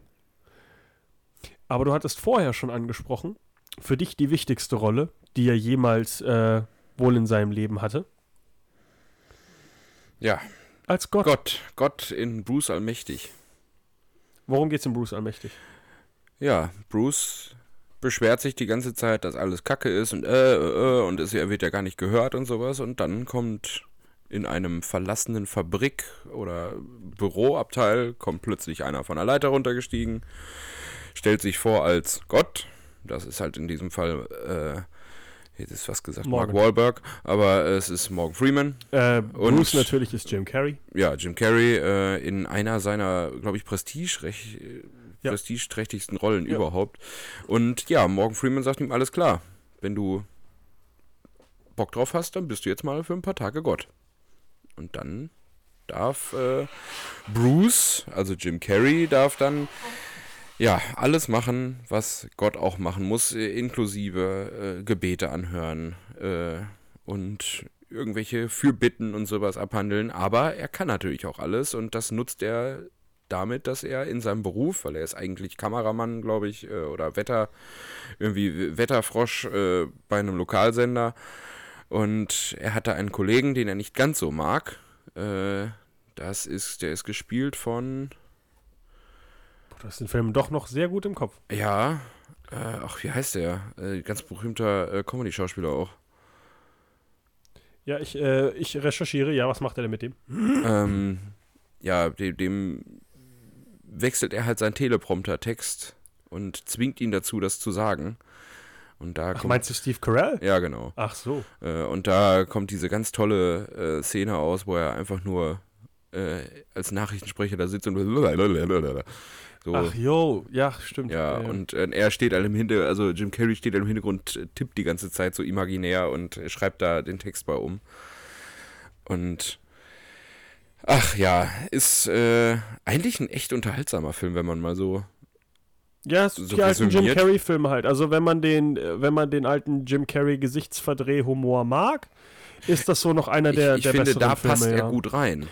Aber du hattest vorher schon angesprochen, für dich die wichtigste Rolle, die er jemals äh, wohl in seinem Leben hatte, Ja, als Gott. Gott. Gott in Bruce Allmächtig. Worum geht's in Bruce Allmächtig? Ja, Bruce beschwert sich die ganze Zeit, dass alles Kacke ist und äh, äh, äh, und es, er wird ja gar nicht gehört und sowas. Und dann kommt in einem verlassenen Fabrik oder Büroabteil, kommt plötzlich einer von der Leiter runtergestiegen, stellt sich vor als Gott. Das ist halt in diesem Fall, äh, jetzt ist fast gesagt Morgan. Mark Wahlberg, aber es ist Morgan Freeman. Äh, Und- Bruce natürlich ist Jim Carrey. Ja, Jim Carrey äh, in einer seiner, glaube ich, Ja. prestigeträchtigsten Rollen Ja. überhaupt. Und ja, Morgan Freeman sagt ihm, alles klar, wenn du Bock drauf hast, dann bist du jetzt mal für ein paar Tage Gott. Und dann darf äh, Bruce, also Jim Carrey, darf dann ja alles machen, was Gott auch machen muss, äh, inklusive äh, Gebete anhören äh, und irgendwelche Fürbitten und sowas abhandeln. Aber er kann natürlich auch alles und das nutzt er damit, dass er in seinem Beruf, weil er ist eigentlich Kameramann, glaube ich, äh, oder Wetter, irgendwie Wetterfrosch äh, bei einem Lokalsender. Und er hatte einen Kollegen, den er nicht ganz so mag. Äh, das ist, der ist gespielt von, Du hast den Film doch noch sehr gut im Kopf. ja, äh, ach, wie heißt der? Äh, ganz berühmter äh, Comedy-Schauspieler auch. Ja, ich, äh, ich recherchiere. Ja, was macht er denn mit dem? ähm, ja, dem, dem wechselt er halt seinen Teleprompter-Text und zwingt ihn dazu, das zu sagen. Und da Ach, kommt, meinst du Steve Carell? ja, genau. Ach so. Äh, und da kommt diese ganz tolle äh, Szene aus, wo er einfach nur äh, als Nachrichtensprecher da sitzt und <laughs> so. Ach jo, ja, stimmt. ja, Äh, und äh, er steht halt im Hintergrund, also Jim Carrey steht halt im Hintergrund, äh, tippt die ganze Zeit so imaginär und äh, schreibt da den Text bei um. Und ach ja, ist äh, eigentlich ein echt unterhaltsamer Film, wenn man mal so. ja, es- so die alten Jim. Carrey-Filme halt. Also wenn man den, äh, wenn man den alten Jim Carrey Gesichtsverdreh-Humor mag, ist das so noch einer der, ich ich der finde, besseren da Filme, passt ja. er gut rein.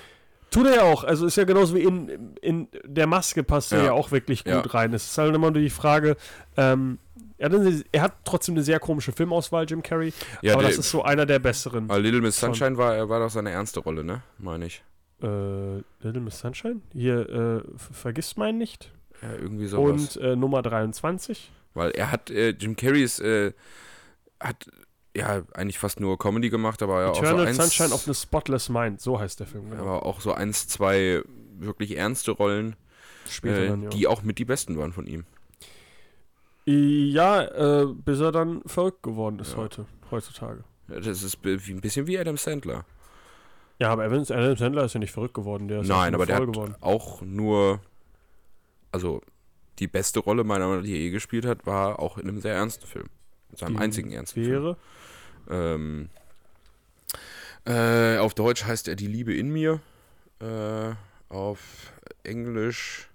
Tut er ja auch. Also ist ja genauso wie in, in der Maske passt er Ja. ja auch wirklich gut Ja. rein. Es ist halt immer nur die Frage, ähm, er, hat eine, er hat trotzdem eine sehr komische Filmauswahl, Jim Carrey. Ja, aber der- das ist so einer der besseren. Weil Little Miss. Sunshine war, war doch seine ernste Rolle, ne? Meine ich. Äh, Little Miss Sunshine? Hier, äh, vergisst meinen nicht. Ja, irgendwie sowas. Und äh, Nummer 23. Weil er hat, äh, Jim Carrey ist, äh, hat ja eigentlich fast nur Comedy gemacht, aber ja auch so Eternal eins, Sunshine of the Spotless Mind, so heißt der Film. Genau. aber auch so eins, zwei wirklich ernste Rollen, Später äh, dann, ja. die auch mit die besten waren von ihm. Ja, äh, bis er dann verrückt geworden ist Ja. heute, heutzutage. Ja, Das ist ein bisschen wie Adam Sandler. Ja, aber Adam Sandler ist ja nicht verrückt geworden, der ist Nein, aber der hat geworden. auch nur, also die beste Rolle meiner Meinung nach, die er je gespielt hat, war auch in einem sehr ernsten Film. In seinem Die einzigen ernsten Film. Ähm, äh, auf Deutsch heißt er Die Liebe in mir. Äh, auf Englisch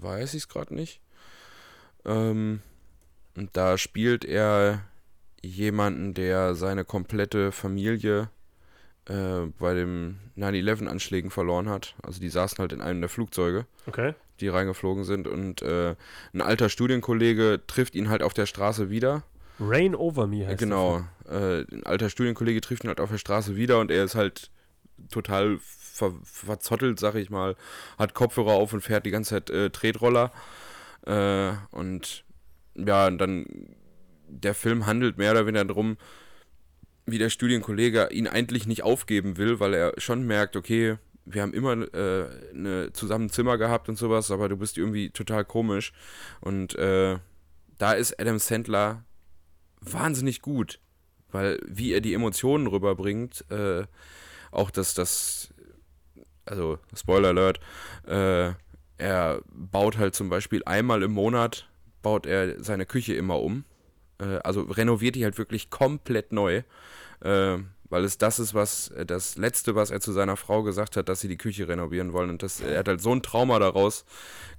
weiß ich es gerade nicht. Ähm, und da spielt er jemanden, der seine komplette Familie äh, bei den 9-11-Anschlägen verloren hat. Also die saßen halt in einem der Flugzeuge Okay. die reingeflogen sind und äh, ein alter Studienkollege trifft ihn halt auf der Straße wieder. Rain Over Me heißt genau, äh, ein alter Studienkollege trifft ihn halt auf der Straße wieder und er ist halt total ver verzottelt, sag ich mal, hat Kopfhörer auf und fährt die ganze Zeit äh, Tretroller äh, und ja, und dann der Film handelt mehr oder weniger darum, wie der Studienkollege ihn eigentlich nicht aufgeben will, weil er schon merkt, okay, wir haben immer äh, eine, zusammen ein Zimmer gehabt und sowas, aber du bist irgendwie total komisch. Und äh, da ist Adam Sandler wahnsinnig gut, weil wie er die Emotionen rüberbringt, äh, auch das, das, also Spoiler Alert, äh, er baut halt zum Beispiel einmal im Monat, baut er seine Küche immer um. Äh, also renoviert die halt wirklich komplett neu. Äh, weil es das ist, was äh, das Letzte, was er zu seiner Frau gesagt hat, dass sie die Küche renovieren wollen. Und das, er hat halt so ein Trauma daraus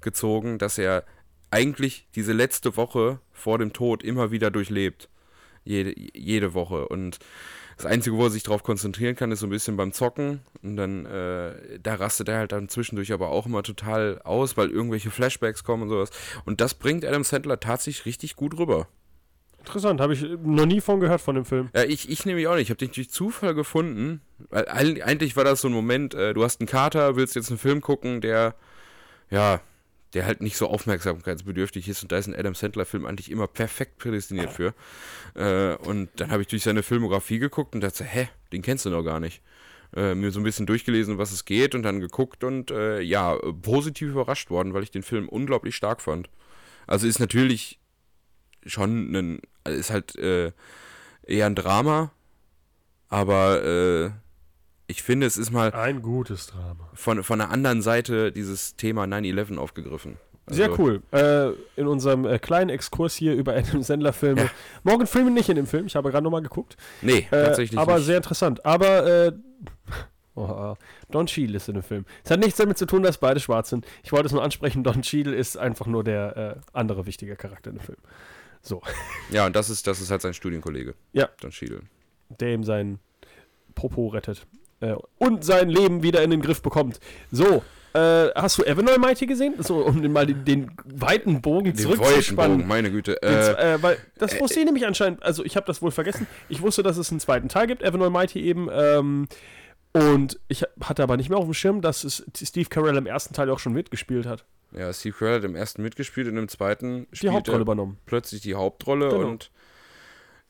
gezogen, dass er eigentlich diese letzte Woche vor dem Tod immer wieder durchlebt. Jede, jede Woche. Und das Einzige, wo er sich darauf konzentrieren kann, ist so ein bisschen beim Zocken. Und dann, äh, da rastet er halt dann zwischendurch aber auch immer total aus, weil irgendwelche Flashbacks kommen und sowas. Und das bringt Adam Sandler tatsächlich richtig gut rüber. Interessant, habe ich noch nie von gehört von dem Film. Ja, ich, ich nämlich auch nicht. Ich habe den durch Zufall gefunden. Weil eig- eigentlich war das so ein Moment, äh, du hast einen Kater, willst jetzt einen Film gucken, der, ja, der halt nicht so aufmerksamkeitsbedürftig ist. Und da ist ein Adam Sandler-Film eigentlich immer perfekt prädestiniert für. Äh, und dann habe ich durch seine Filmografie geguckt und dachte, hä, den kennst du noch gar nicht. Äh, mir so ein bisschen durchgelesen, was es geht und dann geguckt und äh, ja, positiv überrascht worden, weil ich den Film unglaublich stark fand. Also ist natürlich schon ein, ist halt äh, eher ein Drama, aber äh, ich finde, es ist mal Ein gutes Drama. von, von der anderen Seite dieses Thema 9-11 aufgegriffen. Sehr Also, cool. Äh, in unserem äh, kleinen Exkurs hier über Adam Sandler-Filme. Ja. Morgan Freeman nicht in dem Film, ich habe gerade nochmal geguckt. Nee, Äh, tatsächlich aber nicht. sehr interessant. Aber äh, <laughs> oh, Don Cheadle ist in dem Film. Es hat nichts damit zu tun, dass beide schwarz sind. Ich wollte es nur ansprechen, Don Cheadle ist einfach nur der äh, andere wichtige Charakter in dem Film. So, <laughs> ja, und das ist, das ist halt sein Studienkollege. Ja. Don Cheadle. der ihm sein Popo rettet. Äh, und sein Leben wieder in den Griff bekommt. So, äh, hast du Evan Almighty gesehen? So, um den, mal den, den weiten Bogen zurückzuspannen. Bogen, meine Güte. Äh, äh, weil das wusste ich nämlich anscheinend, also ich habe das wohl vergessen. Ich wusste, dass es einen zweiten Teil gibt, Evan Almighty eben. Ähm, und ich hatte aber nicht mehr auf dem Schirm, dass es Steve Carell im ersten Teil auch schon mitgespielt hat. ja, Steve Carell hat im ersten mitgespielt und im zweiten Die Hauptrolle er übernommen. plötzlich die Hauptrolle Genau. und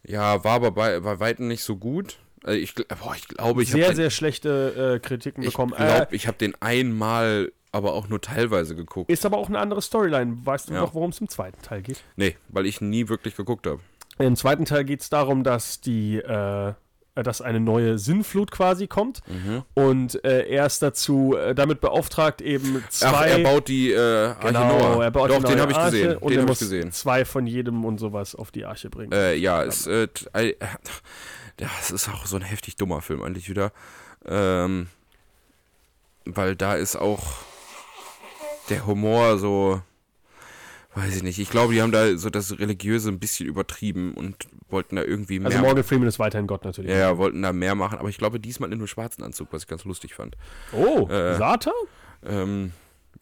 ja, war aber bei, bei Weitem nicht so gut. Also ich, boah, ich glaube, ich Sehr, habe sehr schlechte äh, Kritiken ich bekommen. glaube, äh, ich habe den einmal, aber auch nur teilweise geguckt. ist aber auch eine andere Storyline. Weißt du Ja. noch, worum es im zweiten Teil geht? Nee, weil ich nie wirklich geguckt habe. Im zweiten Teil geht es darum, dass die, äh, dass eine neue Sinnflut quasi kommt Mhm. und äh, er ist dazu äh, damit beauftragt, eben zwei. Ach, er baut die äh, Arche Genau, Noah. er baut Doch, die den habe ich Arche gesehen. und Den er habe muss ich gesehen. zwei von jedem und sowas auf die Arche bringen. Äh, ja, es, äh, äh, ja, es ist auch so ein heftig dummer Film eigentlich wieder. Ähm, weil da ist auch der Humor so, weiß ich nicht. Ich glaube, die haben da so das Religiöse ein bisschen übertrieben und wollten da irgendwie mehr. Also Morgan Freeman ist weiterhin Gott natürlich. ja, ja, wollten da mehr machen, aber ich glaube diesmal in einem schwarzen Anzug, was ich ganz lustig fand. Oh, Äh, Satan? Ähm,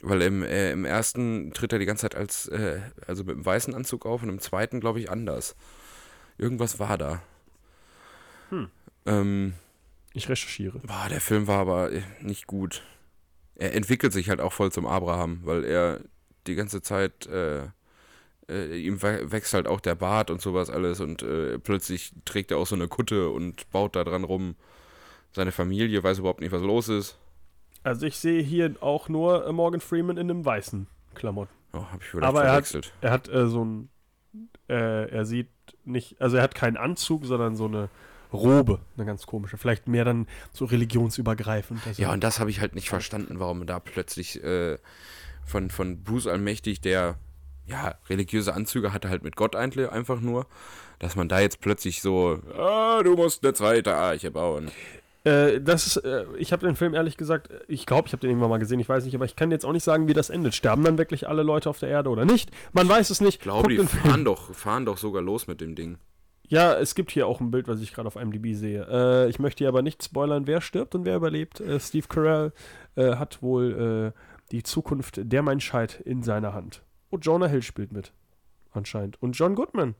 weil im, äh, im ersten tritt er die ganze Zeit als, äh, also mit einem weißen Anzug auf und im zweiten, glaube ich, anders. Irgendwas war da. Hm. Ähm, Ich recherchiere. boah, der Film war aber äh, nicht gut. Er entwickelt sich halt auch voll zum Abraham, weil er die ganze Zeit, äh, äh, ihm wächst halt auch der Bart und sowas alles und äh, plötzlich trägt er auch so eine Kutte und baut da dran rum. Seine Familie weiß überhaupt nicht, was los ist. Also ich sehe hier auch nur äh, Morgan Freeman in einem weißen Klamotten. Oh, hab ich vielleicht Aber er hat, er hat äh, so ein, äh, er sieht nicht, also er hat keinen Anzug, sondern so eine Robe, eine ganz komische. Vielleicht mehr dann so religionsübergreifend. Also Ja, und das habe ich halt nicht verstanden, warum da plötzlich äh, von, von Bruce Allmächtig, der ja religiöse Anzüge hatte, halt mit Gott eigentlich einfach nur, dass man da jetzt plötzlich so, ah, du musst eine zweite Arche bauen. Äh, das ist, äh, ich habe den Film ehrlich gesagt, ich glaube, ich habe den irgendwann mal gesehen, ich weiß nicht, aber ich kann jetzt auch nicht sagen, wie das endet. Sterben dann wirklich alle Leute auf der Erde oder nicht? Man weiß es nicht. Ich glaube, die fahren doch, fahren doch sogar los mit dem Ding. Ja, es gibt hier auch ein Bild, was ich gerade auf IMDb sehe. Äh, ich möchte hier aber nicht spoilern, wer stirbt und wer überlebt. Äh, Steve Carell äh, hat wohl äh, die Zukunft der Menschheit in seiner Hand. Und Jonah Hill spielt mit, anscheinend. Und John Goodman.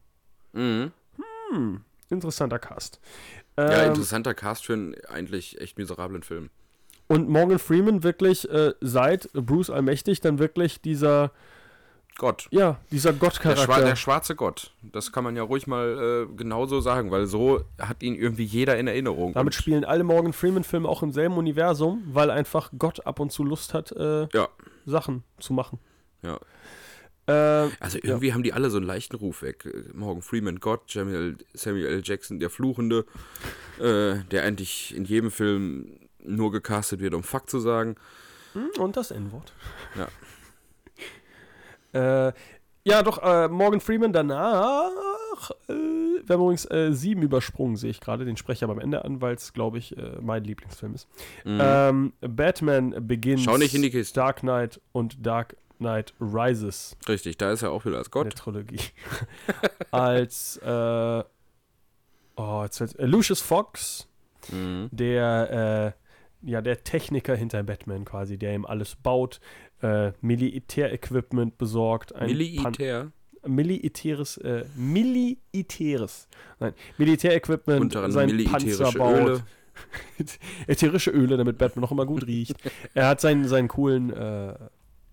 Mhm. Hm, interessanter Cast. Ja, Ähm, interessanter Cast für einen eigentlich echt miserablen Film. und Morgan Freeman wirklich äh, seit Bruce Allmächtig dann wirklich dieser, Gott. ja, dieser Der, Schwa Gottcharakter. der schwarze Gott. Das kann man ja ruhig mal äh, genauso sagen, weil so hat ihn irgendwie jeder in Erinnerung. Damit spielen alle Morgan Freeman-Filme auch im selben Universum, weil einfach Gott ab und zu Lust hat, äh, Ja. Sachen zu machen. Ja. Äh, Also irgendwie haben die alle so einen leichten Ruf weg. Äh, Morgan Freeman, Gott, Samuel, Samuel L. Jackson, der Fluchende, äh, der eigentlich in jedem Film nur gecastet wird, um Fuck zu sagen. und das N-Wort. Ja. Äh, ja, doch, äh, Morgan Freeman danach. Äh, wir haben übrigens äh, sieben übersprungen, sehe ich gerade. Den spreche ich aber am Ende an, weil es, glaube ich, äh, mein Lieblingsfilm ist. Ähm, Batman Begins. Mhm. Schau nicht in die Kiste. Dark Knight und Dark Knight Rises. Richtig, da ist er auch wieder als der Gott. Trilogie. <laughs> Als äh, oh, jetzt fällt- äh, Lucius Fox, Mhm. der ja der Techniker hinter Batman quasi, der ihm alles baut, äh, Militärequipment besorgt, ein Pan Militär. militäres, äh, militäres, nein, Militärequipment, Unter anderem sein Panzer baut, Öle. <laughs> ätherische Öle, damit Batman noch immer gut riecht. er hat seinen, seinen coolen, äh,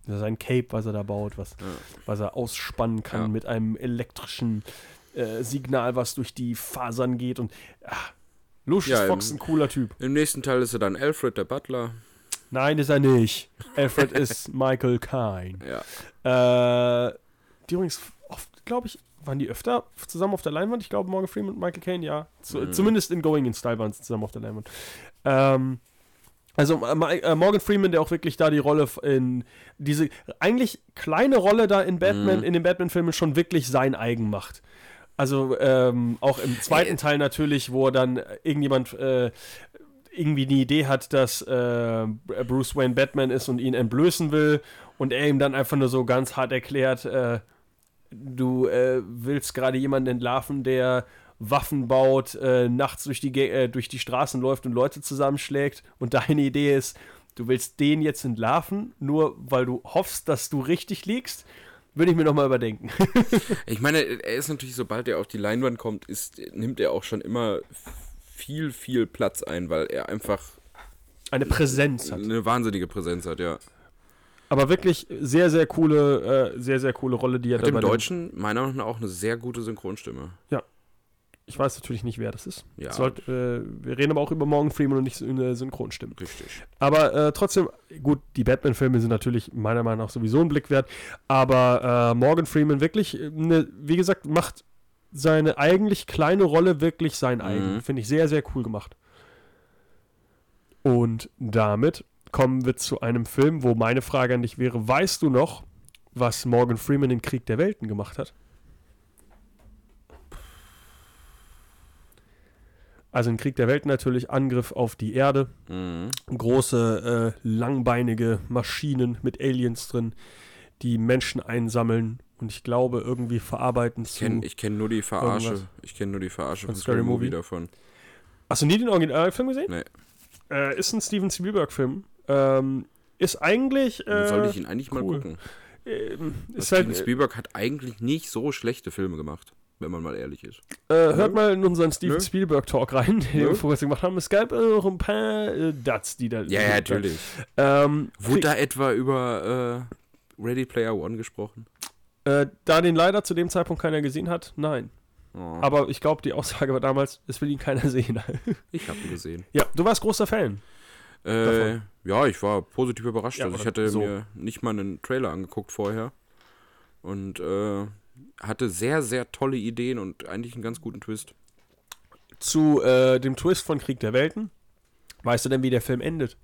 sein Cape, was er da baut, was, was er ausspannen kann Ja. mit einem elektrischen äh, Signal, was durch die Fasern geht und ah, Lucius Ja, Fox im- ein cooler Typ. Im nächsten Teil ist er dann Alfred, der Butler. Nein, ist er nicht. Alfred ist <laughs> Michael Kine. Ja. Äh, die übrigens oft, glaube ich, waren die öfter zusammen auf der Leinwand. Ich glaube, Morgan Freeman und Michael Caine, ja. Zu, Mhm. Zumindest in Going in Style waren sie zusammen auf der Leinwand. Ähm, also äh, äh, Morgan Freeman, der auch wirklich da die Rolle in diese eigentlich kleine Rolle da in Batman, Mhm. in den Batman-Filmen schon wirklich sein eigen macht. Also ähm, auch im zweiten Teil natürlich, wo dann irgendjemand äh, irgendwie die Idee hat, dass äh, Bruce Wayne Batman ist und ihn entblößen will und er ihm dann einfach nur so ganz hart erklärt, äh, du äh, willst gerade jemanden entlarven, der Waffen baut, äh, nachts durch die, äh, durch die Straßen läuft und Leute zusammenschlägt und deine Idee ist, du willst den jetzt entlarven, nur weil du hoffst, dass du richtig liegst, würde ich mir nochmal überdenken. <laughs> Ich meine, er ist natürlich, sobald er auf die Leinwand kommt, ist, nimmt er auch schon immer viel, viel Platz ein, weil er einfach Eine Präsenz hat. eine wahnsinnige Präsenz hat, ja. Aber wirklich sehr, sehr coole, äh, sehr, sehr coole Rolle, die er Hat da im Deutschen meiner Meinung nach auch eine sehr gute Synchronstimme. Ich weiß natürlich nicht, wer das ist. Ja. Sollt, äh, wir reden aber auch über Morgan Freeman und nicht so eine Synchronstimmen. Richtig. Aber äh, trotzdem, gut, die Batman-Filme sind natürlich meiner Meinung nach sowieso ein Blick wert. Aber äh, Morgan Freeman wirklich, äh, ne, wie gesagt, macht seine eigentlich kleine Rolle wirklich sein eigen. Mhm. Finde ich sehr, sehr cool gemacht. Und damit kommen wir zu einem Film, wo meine Frage an dich wäre: Weißt du noch, was Morgan Freeman in Krieg der Welten gemacht hat? Also in Krieg der Welten natürlich Angriff auf die Erde, Mhm. große, äh, langbeinige Maschinen mit Aliens drin, die Menschen einsammeln, und ich glaube irgendwie verarbeiten Ich zu. kenne ich kenn nur die Verarsche. irgendwas. Ich kenne nur die Verarsche Von von Scary Movie davon. Hast du nie den Originalfilm gesehen? Nee. Äh, ist ein Steven Spielberg-Film. Ähm, ist eigentlich. Äh, Soll ich ihn eigentlich mal cool. gucken? ähm, ist Steven halt, Spielberg hat eigentlich nicht so schlechte Filme gemacht, wenn man mal ehrlich ist. äh, hört mal in unseren Steven. Spielberg-Talk rein, <laughs> den Nö. wir vorher gemacht haben. Es gab auch ein paar äh, Duds, die da. Ja, ja, natürlich. Ähm, Wurde da etwa über äh, Ready Player One gesprochen? äh, da den leider zu dem Zeitpunkt keiner gesehen hat, nein. Oh, Aber ich glaube, die Aussage war damals, es will ihn keiner <laughs> sehen. ich habe ihn gesehen. ja, du warst großer Fan. Äh, ja, ich war positiv überrascht. Ja, also ich hatte so. mir nicht mal einen Trailer angeguckt vorher. Und äh, hatte sehr, sehr tolle Ideen und eigentlich einen ganz guten Twist. Zu äh, dem Twist von Krieg der Welten. Weißt du denn, wie der Film endet?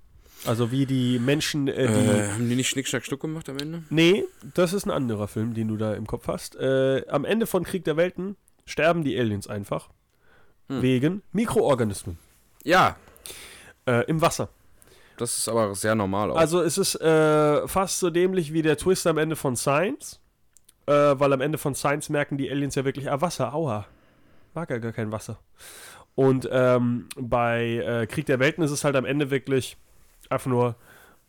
Also wie die Menschen, äh, die. Äh, haben die nicht Schnick, Schnack, Schnuck gemacht am Ende? Nee, das ist ein anderer Film, den du da im Kopf hast. Äh, am Ende von Krieg der Welten sterben die Aliens einfach. Hm. Wegen Mikroorganismen Ja, äh, im Wasser. das ist aber sehr normal auch. Also es ist äh, fast so dämlich wie der Twist am Ende von Science. Äh, weil am Ende von Science merken die Aliens ja wirklich, ah, Wasser, aua. Mag ja gar kein Wasser. Und ähm, bei Krieg der Welten ist es halt am Ende wirklich einfach nur,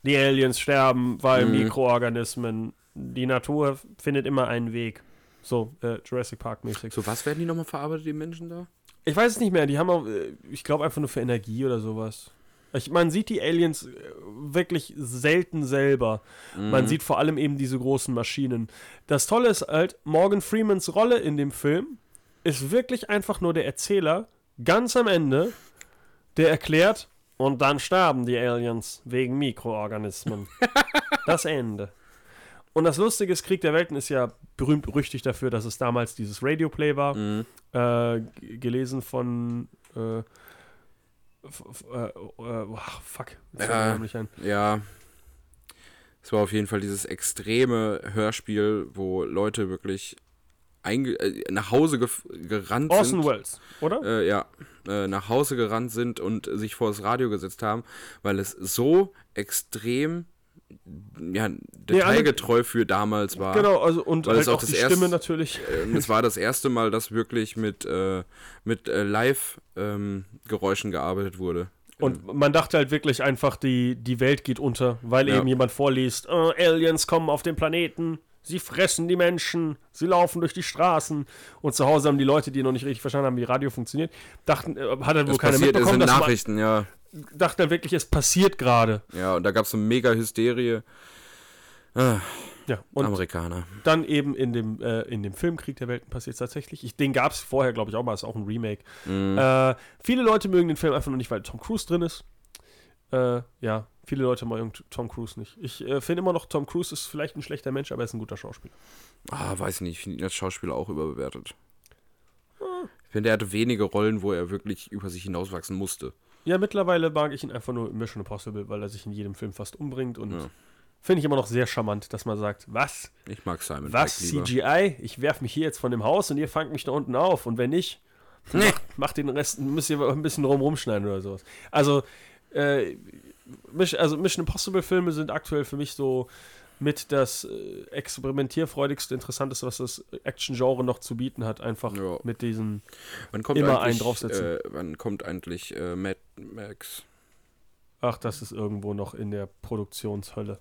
die Aliens sterben, weil Mhm. Mikroorganismen, die Natur findet immer einen Weg. So, äh, Jurassic Park mäßig. so, was werden die nochmal verarbeitet, die Menschen da? Ich weiß es nicht mehr, die haben auch, äh, ich glaube einfach nur für Energie oder sowas. Ich, man sieht die Aliens äh, wirklich selten selber. Man sieht vor allem eben diese großen Maschinen. Das Tolle ist halt, Morgan Freemans Rolle in dem Film ist wirklich einfach nur der Erzähler, ganz am Ende, der erklärt, und dann sterben die Aliens wegen Mikroorganismen. <laughs> das Ende. Und das Lustige ist, Krieg der Welten ist ja berühmt berüchtigt dafür, dass es damals dieses Radioplay war. Mhm. Äh, gelesen von äh, äh, oh, fuck, jetzt Ja. Nicht ein. Ja. Es war auf jeden Fall dieses extreme Hörspiel, wo Leute wirklich äh, nach Hause gef- gerannt Orson sind. Welles, oder? Äh, ja, äh, nach Hause gerannt sind und sich vor das Radio gesetzt haben, weil es so extrem ja, detailgetreu für damals war. Genau, also und Weil halt es auch auch das die erste- Stimme natürlich. Ähm, es war das erste Mal, dass wirklich mit, äh, mit äh, Live-Geräuschen gearbeitet wurde. Und man dachte halt wirklich einfach, die, die Welt geht unter, weil Ja. eben jemand vorliest, äh, Aliens kommen auf den Planeten, sie fressen die Menschen, sie laufen durch die Straßen. Und zu Hause haben die Leute, die noch nicht richtig verstanden haben, wie Radio funktioniert, dachten, äh, hat halt wohl Das es mitbekommen, sind dass man, Nachrichten, ja. dachten halt wirklich, es passiert gerade. Ja, und da gab es eine mega Hysterie. Ah, Ja, und Amerikaner. dann eben in dem, äh, in dem Film Krieg der Welten passiert es tatsächlich. Ich, den gab es vorher, glaube ich, auch mal. Ist auch ein Remake. Mhm. Äh, viele Leute mögen den Film einfach nur nicht, weil Tom Cruise drin ist. Äh, ja, viele Leute mögen Tom Cruise nicht. Ich äh, finde immer noch, Tom Cruise ist vielleicht ein schlechter Mensch, aber er ist ein guter Schauspieler. Ah, weiß nicht, ich finde ihn als Schauspieler auch überbewertet. Ich finde, er hatte wenige Rollen, wo er wirklich über sich hinauswachsen musste. Ja, mittlerweile mag ich ihn einfach nur in Mission Impossible, weil er sich in jedem Film fast umbringt und Ja. finde ich immer noch sehr charmant, dass man sagt, was? Ich mag Simon Was? CGI? Ich werfe mich hier jetzt von dem Haus und ihr fangt mich da unten auf und wenn nicht, Nee. <laughs> macht, macht den Rest, müsst ihr ein bisschen drum rumschneiden oder sowas. Also, äh, also Mission Impossible Filme sind aktuell für mich so mit das äh, experimentierfreudigste, interessanteste, was das Action-Genre noch zu bieten hat. Einfach Ja. mit diesen. Immer einen draufsetzen. Äh, wann kommt eigentlich äh, Mad Max? Ach, das ist irgendwo noch in der Produktionshölle.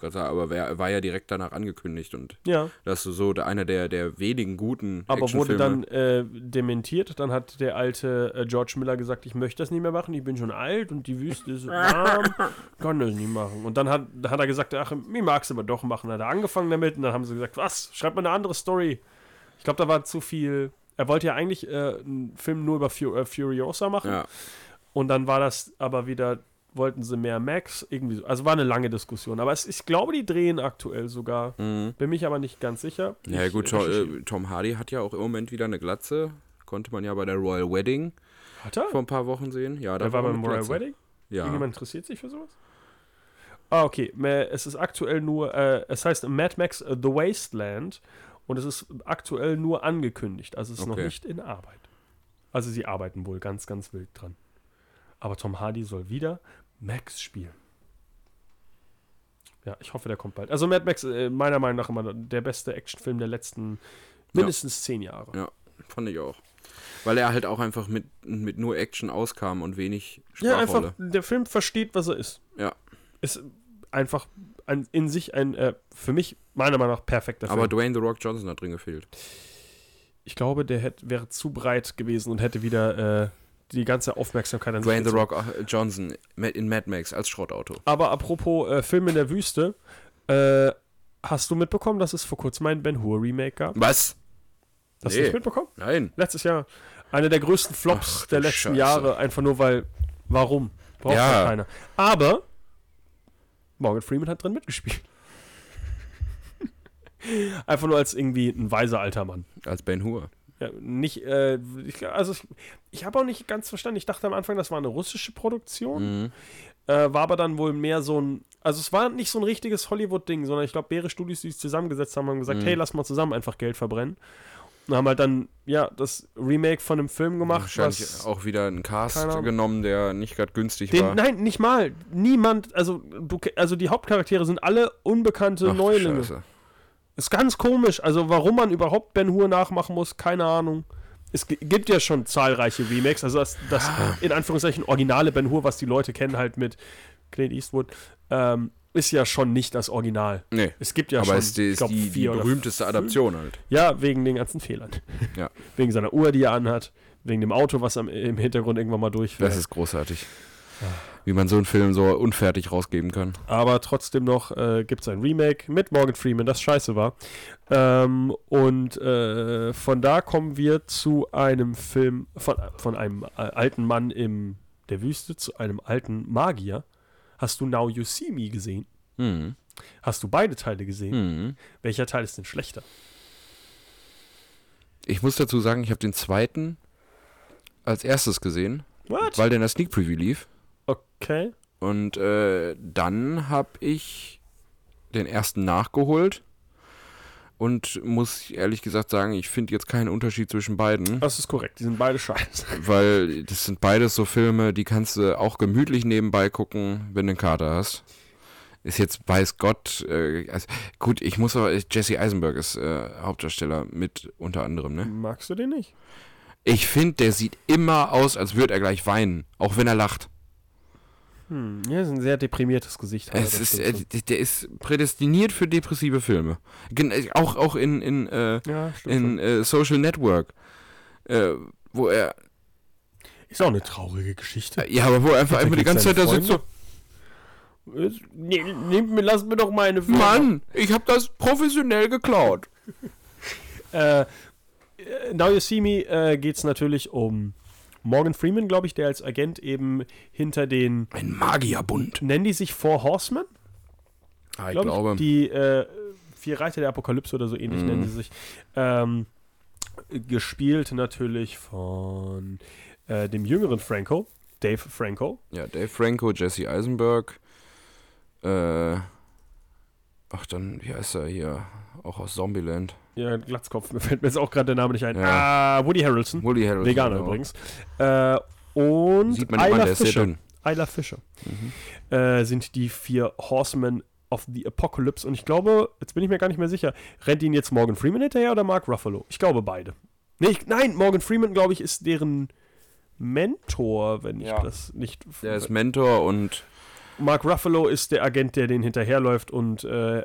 Sagen, aber wer, war ja direkt danach angekündigt und Ja, das ist so einer der, der wenigen guten aber wurde dann äh, dementiert. Dann hat der alte äh, George Miller gesagt, ich möchte das nicht mehr machen, ich bin schon alt und die Wüste ist warm, <laughs> kann das nicht machen. Und dann hat, hat er gesagt, ach, ich mag es aber doch machen. Hat er angefangen damit und dann haben sie gesagt, was, schreib mal eine andere Story. Ich glaube, da war zu viel. Er wollte ja eigentlich äh, einen Film nur über Fu äh, Furiosa machen. Ja, Und dann war das aber wieder, wollten sie mehr Max, irgendwie so. Also war eine lange Diskussion. Aber es, ich glaube, die drehen aktuell sogar. mhm. Bin mich aber nicht ganz sicher. ja Ich, gut, äh, Tom, äh, Tom Hardy hat ja auch im Moment wieder eine Glatze. Konnte man ja bei der Royal Wedding Hat er? vor ein paar Wochen sehen. Ja, da Der war er beim Royal Glatze. Wedding? Ja. Irgendjemand interessiert sich für sowas? Ah, okay. Es ist aktuell nur, äh, es heißt Mad Max äh, The Wasteland und es ist aktuell nur angekündigt. Also es ist noch Okay. nicht in Arbeit. Also sie arbeiten wohl ganz, ganz wild dran. Aber Tom Hardy soll wieder Max spielen. Ja, ich hoffe, der kommt bald. Also Mad Max, äh, meiner Meinung nach immer der beste Actionfilm der letzten mindestens zehn Jahre. Ja, fand ich auch. Weil er halt auch einfach mit, mit nur Action auskam und wenig Ja, Sprachrolle. einfach, der Film versteht, was er ist. Ja. Ist einfach ein, in sich ein, äh, für mich, meiner Meinung nach, perfekter Film. Aber Dwayne The Rock Johnson hat drin gefehlt. ich glaube, der hätte, wäre zu breit gewesen und hätte wieder äh, die ganze Aufmerksamkeit an sich Dwayne The. Rock Johnson in Mad Max als Schrottauto. Aber apropos äh, Film in der Wüste, äh, hast du mitbekommen, dass es vor kurzem ein Ben Hur Remake gab? Was? Hast du Nee. das mitbekommen? Nein. Letztes Jahr. Eine der größten Flops Ach, der du letzten Scheiße. Jahre, einfach nur weil, warum? Braucht Ja. ja keiner. Aber Morgan Freeman hat drin mitgespielt. <laughs> einfach nur als irgendwie ein weiser alter Mann. Als Ben Hur. Ja, nicht, äh, ich, also ich, ich habe auch nicht ganz verstanden. Ich dachte am Anfang, das war eine russische Produktion. Mhm. Äh, war aber dann wohl mehr so ein, also es war nicht so ein richtiges Hollywood-Ding, sondern ich glaube, mehrere Studios, die sich zusammengesetzt haben, haben gesagt, Mhm. hey, lass mal zusammen einfach Geld verbrennen. Und haben halt dann, ja, das Remake von einem Film gemacht, Wahrscheinlich auch wieder einen Cast genommen, der nicht gerade günstig Den, war. nein, nicht mal. Niemand, also, du, also die Hauptcharaktere sind alle unbekannte Ach, Neulinge. Scheiße. Ist ganz komisch. Also, warum man überhaupt Ben Hur nachmachen muss, keine Ahnung. Es gi- gibt ja schon zahlreiche Remakes. Also, das, das Ah. in Anführungszeichen originale Ben Hur, was die Leute kennen, halt mit Clint Eastwood, ähm, ist ja schon nicht das Original. Nee. Es gibt ja aber schon, ist die, ich glaub, die, die berühmteste fünf. Adaption halt. Ja, wegen den ganzen Fehlern. Ja. <laughs> Wegen seiner Uhr, die er anhat. Wegen dem Auto, was am, im Hintergrund irgendwann mal durchfährt. Das ist großartig. Wie man so einen Film so unfertig rausgeben kann. aber trotzdem noch äh, gibt es ein Remake mit Morgan Freeman, das scheiße war. Ähm, und äh, von da kommen wir zu einem Film von, von einem äh, alten Mann in der Wüste zu einem alten Magier. Hast du Now You See Me gesehen? Mhm. Hast du beide Teile gesehen? Mhm. Welcher Teil ist denn schlechter? Ich muss dazu sagen, ich habe den zweiten als erstes gesehen, What? weil der in der Sneak Preview lief. Okay. Und äh, dann habe ich den ersten nachgeholt und muss ehrlich gesagt sagen, ich finde jetzt keinen Unterschied zwischen beiden, Das ist korrekt. Die sind beide scheiße. <laughs> weil das sind beides so Filme, die kannst du auch gemütlich nebenbei gucken, wenn du einen Kater hast. Ist jetzt, weiß Gott, äh, also, gut, ich muss aber, Jesse Eisenberg ist äh, Hauptdarsteller mit unter anderem, ne? Magst du den nicht? Ich finde, der sieht immer aus, als würde er gleich weinen, auch wenn er lacht. Hm, ja, ist ein sehr deprimiertes Gesicht. Es ist, äh, der ist prädestiniert für depressive Filme. Gen äh, auch, auch in, in, äh, ja, in äh, Social Network. Äh, wo er. Ist auch eine traurige Geschichte. äh, ja, aber wo er einfach, einfach die ganze Zeit da sitzt so, Nee, nehmt mir, lasst mir doch meine Firma. Mann, ich habe das professionell geklaut. <laughs> Now You See Me geht es natürlich um Morgan Freeman, glaube ich, der als Agent eben hinter den, Ein Magierbund. nennen die sich Four Horsemen? Ah, ich Glaub glaube. Die äh, vier Reiter der Apokalypse oder so ähnlich Mhm. nennen sie sich. Ähm, gespielt natürlich von äh, dem jüngeren Franco, Dave Franco. ja, Dave Franco, Jesse Eisenberg. Äh, ach, dann, wie heißt er hier? Auch aus Zombieland. Ja, Glatzkopf, mir fällt mir jetzt auch gerade der Name nicht ein. Ja. Ah, Woody Harrelson. Woody Harrelson. Veganer genau. übrigens. Äh, und Sieht man Isla Fisher. Isla Fisher Mhm. äh, sind die vier Horsemen of the Apocalypse. Und ich glaube, jetzt bin ich mir gar nicht mehr sicher, rennt ihnen jetzt Morgan Freeman hinterher oder Mark Ruffalo? Ich glaube beide. Nee, ich, nein, Morgan Freeman, glaube ich, ist deren Mentor, wenn ich Ja. das nicht. Der ist Mentor und Mark Ruffalo ist der Agent, der den hinterherläuft und äh,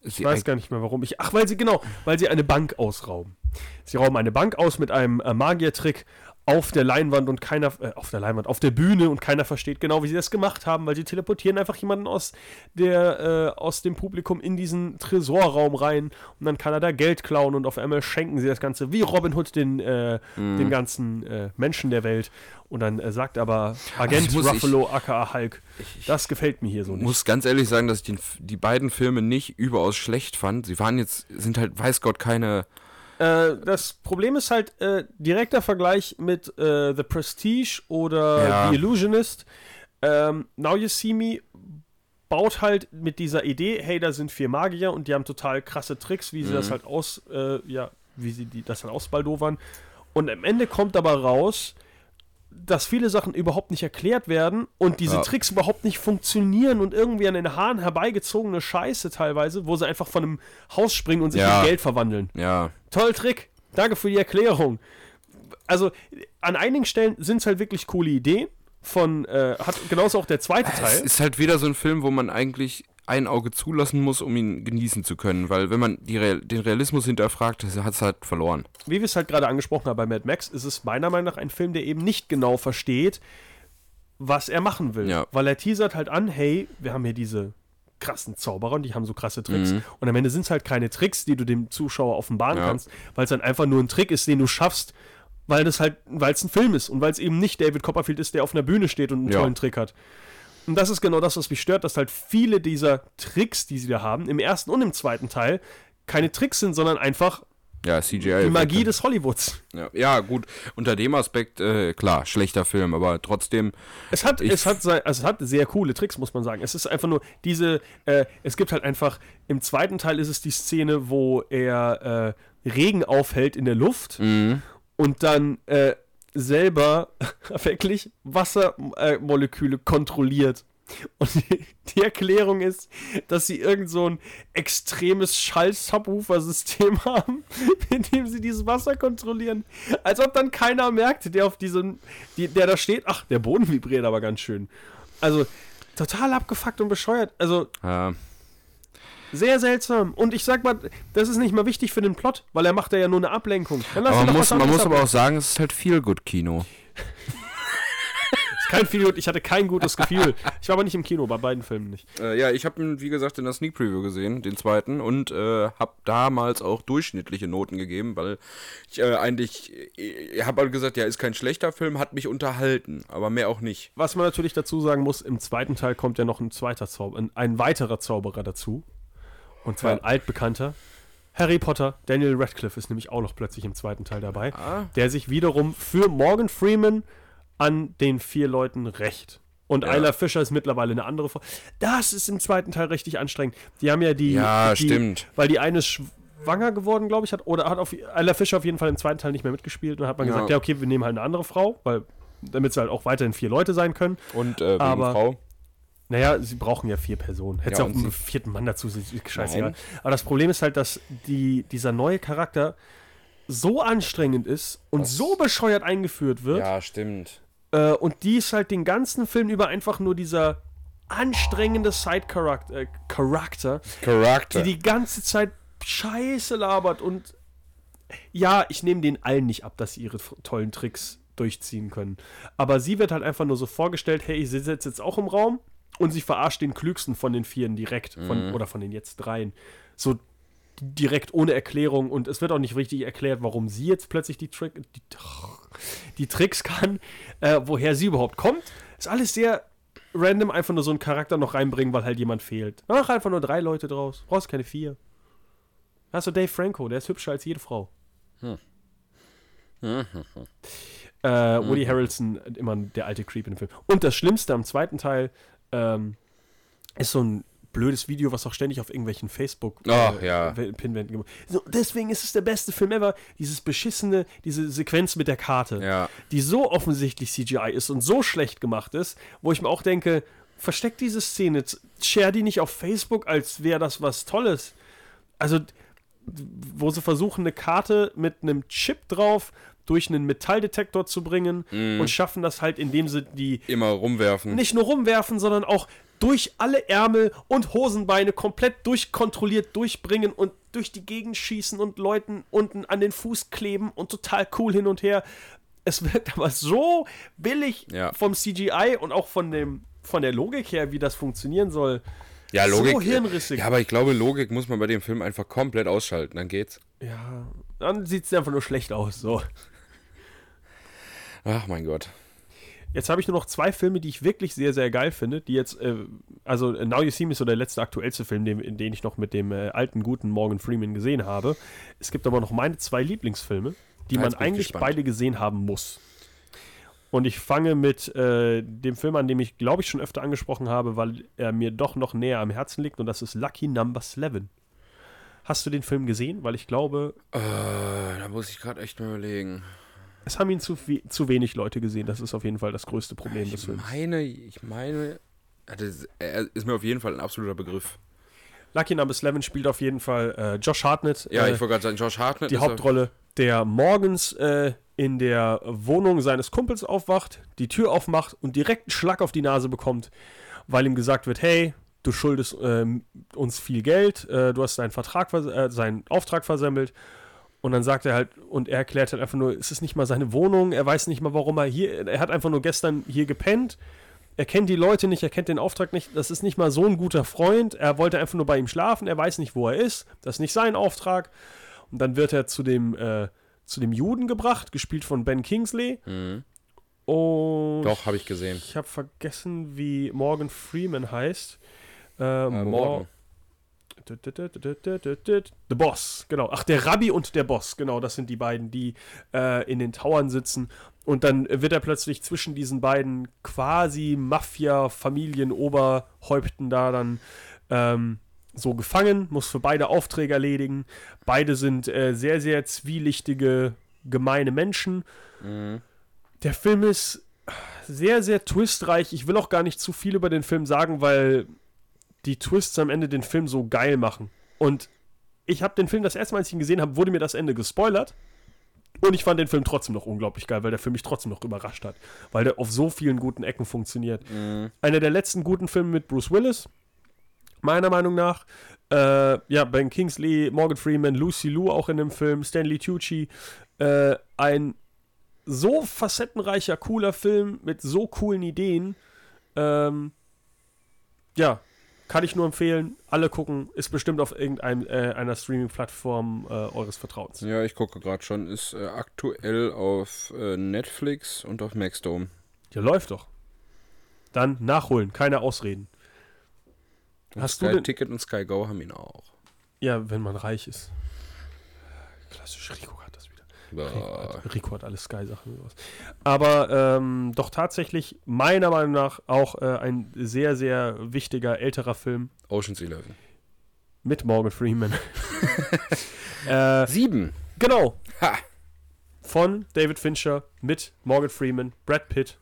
ich weiß gar nicht mehr warum. Ich, ach, weil sie, genau, weil sie eine Bank ausrauben. Sie rauben eine Bank aus mit einem äh, Magiertrick auf der Leinwand und keiner, äh, auf der Leinwand, auf der Bühne und keiner versteht genau, wie sie das gemacht haben, weil sie teleportieren einfach jemanden aus der, äh, aus dem Publikum in diesen Tresorraum rein und dann kann er da Geld klauen und auf einmal schenken sie das Ganze wie Robin Hood den, äh, Mhm. den ganzen äh, Menschen der Welt. Und dann äh, sagt aber Agent Also muss ich- Ruffalo aka Hulk, das gefällt mir hier so Ich nicht. muss ganz ehrlich sagen, dass ich den, die beiden Filme nicht überaus schlecht fand. Sie waren jetzt, sind halt, weiß Gott, keine. Äh, das Problem ist halt äh, direkter Vergleich mit äh, The Prestige oder Ja. The Illusionist. Ähm, Now You See Me baut halt mit dieser Idee, hey, da sind vier Magier und die haben total krasse Tricks, wie sie das halt aus, äh, ja, wie sie die, das halt ausbaldowern. Und am Ende kommt aber raus, dass viele Sachen überhaupt nicht erklärt werden und diese Ja. Tricks überhaupt nicht funktionieren und irgendwie an den Haaren herbeigezogene Scheiße teilweise, wo sie einfach von einem Haus springen und sich Ja. in Geld verwandeln. Ja, Toll Trick. Danke für die Erklärung. Also an einigen Stellen sind es halt wirklich coole Ideen. Von, äh, hat genauso auch der zweite es Teil. ist halt wieder so ein Film, wo man eigentlich ein Auge zulassen muss, um ihn genießen zu können. Weil wenn man Real den Realismus hinterfragt, hat es halt verloren. Wie wir es halt gerade angesprochen haben bei Mad Max, ist es meiner Meinung nach ein Film, der eben nicht genau versteht, was er machen will. Ja. Weil er teasert halt an, hey, wir haben hier diese krassen Zauberer und die haben so krasse Tricks. Mhm. Und am Ende sind es halt keine Tricks, die du dem Zuschauer offenbaren Ja. kannst, weil es dann einfach nur ein Trick ist, den du schaffst, weil das halt, weil es ein Film ist und weil es eben nicht David Copperfield ist, der auf einer Bühne steht und einen Ja. tollen Trick hat. Und das ist genau das, was mich stört, dass halt viele dieser Tricks, die sie da haben, im ersten und im zweiten Teil, keine Tricks sind, sondern einfach Ja, CGI. die Magie des Hollywoods. Ja, ja, gut. Unter dem Aspekt, äh, klar, schlechter Film, aber trotzdem. Es hat, es, hat also es hat sehr coole Tricks, muss man sagen. Es ist einfach nur diese, äh, es gibt halt einfach, im zweiten Teil ist es die Szene, wo er äh, Regen aufhält in der Luft Mhm. und dann äh, selber <laughs> wirklich Wassermoleküle Moleküle kontrolliert. Und die, die Erklärung ist, dass sie irgend so ein extremes Schall-Subwoofer-System <laughs> haben, mit dem sie dieses Wasser kontrollieren. Als ob dann keiner merkt, der auf diesem, die, der da steht, ach, der Boden vibriert aber ganz schön. Also, total abgefuckt und bescheuert. Also, Ja, sehr seltsam. Und ich sag mal, das ist nicht mal wichtig für den Plot, weil er macht ja nur eine Ablenkung. Dann lass aber man doch muss, man muss aber auch sagen, es ist halt viel gut Kino. <laughs> Kein viel, ich hatte kein gutes Gefühl. Ich war aber nicht im Kino, bei beiden Filmen nicht. Äh, ja, ich habe ihn, wie gesagt, in der Sneak Preview gesehen, den zweiten, und äh, habe damals auch durchschnittliche Noten gegeben, weil ich äh, eigentlich, ich habe halt gesagt, ja, ist kein schlechter Film, hat mich unterhalten, aber mehr auch nicht. Was man natürlich dazu sagen muss, im zweiten Teil kommt ja noch ein zweiter Zauber, ein, ein weiterer Zauberer dazu. Und zwar Ja. ein altbekannter. Harry Potter, Daniel Radcliffe ist nämlich auch noch plötzlich im zweiten Teil dabei, Ah. der sich wiederum für Morgan Freeman an den vier Leuten rächt. Und Ja. Isla Fischer ist mittlerweile eine andere Frau. Das ist im zweiten Teil richtig anstrengend. Die haben ja die. Ja, die, stimmt. Weil die eine ist schwanger geworden, glaube ich, hat, oder hat auf Isla Fischer auf jeden Fall im zweiten Teil nicht mehr mitgespielt. Und dann hat man Ja. gesagt, ja, okay, wir nehmen halt eine andere Frau, weil damit sie halt auch weiterhin vier Leute sein können. Und äh, Aber- Frau. Naja, sie brauchen ja vier Personen. Hätte Ja, ja, auch einen vierten Mann dazu, scheißegal. Nein. Aber das Problem ist halt, dass die, dieser neue Charakter so anstrengend ist und Das- so bescheuert eingeführt wird. Ja, stimmt. Äh, und die ist halt den ganzen Film über einfach nur dieser anstrengende Side-Charakter, äh, Charakter, Charakter. die die ganze Zeit Scheiße labert und ja, ich nehme den allen nicht ab, dass sie ihre tollen Tricks durchziehen können. Aber sie wird halt einfach nur so vorgestellt, hey, ich sitze jetzt auch im Raum und sie verarscht den klügsten von den Vieren direkt. Von, Oder von den jetzt dreien. So direkt ohne Erklärung und es wird auch nicht richtig erklärt, warum sie jetzt plötzlich die, Trick, die, die Tricks kann, äh, woher sie überhaupt kommt. Ist alles sehr random, einfach nur so einen Charakter noch reinbringen, weil halt jemand fehlt. Mach einfach nur drei Leute draus. Brauchst keine vier. Hast du Dave Franco, der ist hübscher als jede Frau. Äh, Woody Harrelson, immer der alte Creep in dem Film. Und das Schlimmste am zweiten Teil ähm, ist so ein blödes Video, was auch ständig auf irgendwelchen Facebook Ach, ja. Pinwänden gemacht so, Deswegen ist es der beste Film ever. Dieses beschissene, diese Sequenz mit der Karte, Ja. die so offensichtlich CGI ist und so schlecht gemacht ist, wo ich mir auch denke, versteckt diese Szene, share die nicht auf Facebook, als wäre das was Tolles. Also, wo sie versuchen, eine Karte mit einem Chip drauf durch einen Metalldetektor zu bringen und schaffen das halt, indem sie die Immer rumwerfen. nicht nur rumwerfen, sondern auch durch alle Ärmel und Hosenbeine komplett durchkontrolliert durchbringen und durch die Gegend schießen und Leuten unten an den Fuß kleben und total cool hin und her. Es wirkt <laughs> aber so billig Ja. vom CGI und auch von dem von der Logik her, wie das funktionieren soll. Ja, Logik. So hirnrissig. Ja, aber ich glaube, Logik muss man bei dem Film einfach komplett ausschalten. Dann geht's. Ja, dann sieht es einfach nur schlecht aus. So. Ach mein Gott. Jetzt habe ich nur noch zwei Filme, die ich wirklich sehr, sehr geil finde, die jetzt, äh, also äh, Now You See Me ist so der letzte aktuellste Film, den, in den ich noch mit dem äh, alten, guten Morgan Freeman gesehen habe. Es gibt aber noch meine zwei Lieblingsfilme, die Ah, man eigentlich gespannt. beide gesehen haben muss. Und ich fange mit äh, dem Film an, dem ich, glaube ich, schon öfter angesprochen habe, weil er mir doch noch näher am Herzen liegt, und das ist Lucky Number 11. Hast du den Film gesehen? Weil ich glaube, Äh, da muss ich gerade echt mal überlegen. Es haben ihn zu, we- zu wenig Leute gesehen. Das ist auf jeden Fall das größte Problem des Ich Films. meine, ich meine, er ist mir auf jeden Fall ein absoluter Begriff. Lucky Number 11 spielt auf jeden Fall äh, Josh Hartnett. Ja, äh, ich wollte gerade sagen, Josh Hartnett die ist Hauptrolle, der morgens äh, in der Wohnung seines Kumpels aufwacht, die Tür aufmacht und direkt einen Schlag auf die Nase bekommt, weil ihm gesagt wird, hey, du schuldest ähm, uns viel Geld, äh, du hast deinen Vertrag, äh, seinen Auftrag versemmelt. Und dann sagt er halt, und er erklärt halt einfach nur, es ist nicht mal seine Wohnung, er weiß nicht mal, warum er hier, er hat einfach nur gestern hier gepennt, er kennt die Leute nicht, er kennt den Auftrag nicht, das ist nicht mal so ein guter Freund, er wollte einfach nur bei ihm schlafen, er weiß nicht, wo er ist, das ist nicht sein Auftrag. Und dann wird er zu dem, äh, zu dem Juden gebracht, gespielt von Ben Kingsley. Mhm. Und Doch, habe ich gesehen. ich habe vergessen, wie Morgan Freeman heißt. Äh, Äh, morgen. The Boss, genau. Ach, der Rabbi und der Boss, genau, das sind die beiden, die äh, in den Towern sitzen. Und dann wird er plötzlich zwischen diesen beiden quasi Mafia-Familien-Oberhäupten da dann ähm, so gefangen, muss für beide Aufträge erledigen. Beide sind äh, sehr, sehr zwielichtige, gemeine Menschen. Mhm. Der Film ist sehr, sehr twistreich. Ich will auch gar nicht zu viel über den Film sagen, weil die Twists am Ende den Film so geil machen. Und ich habe den Film das erste Mal, als ich ihn gesehen habe, wurde mir das Ende gespoilert. Und ich fand den Film trotzdem noch unglaublich geil, weil der Film mich trotzdem noch überrascht hat. Weil der auf so vielen guten Ecken funktioniert. Mhm. Einer der letzten guten Filme mit Bruce Willis, meiner Meinung nach. Äh, ja, Ben Kingsley, Morgan Freeman, Lucy Liu auch in dem Film, Stanley Tucci. Äh, ein so facettenreicher, cooler Film mit so coolen Ideen. Ähm, ja, kann ich nur empfehlen. Alle gucken. Ist bestimmt auf irgendeiner äh, einer Streaming-Plattform äh, eures Vertrauens. Ja, ich gucke gerade schon. Ist äh, aktuell auf äh, Netflix und auf Maxdome. Ja, läuft doch. Dann nachholen, keine Ausreden. Und Hast du Sky denn- Ticket und Sky Go haben ihn auch. Ja, wenn man reich ist. Klassisch, Rico wieder. Rico Boah. hat, Rico hat alle Sky-Sachen. Aber ähm, doch tatsächlich, meiner Meinung nach, auch äh, ein sehr, sehr wichtiger älterer Film Ocean's Eleven. mit Morgan Freeman. <laughs> <laughs> äh, Sieben. genau, Ha! von David Fincher mit Morgan Freeman, Brad Pitt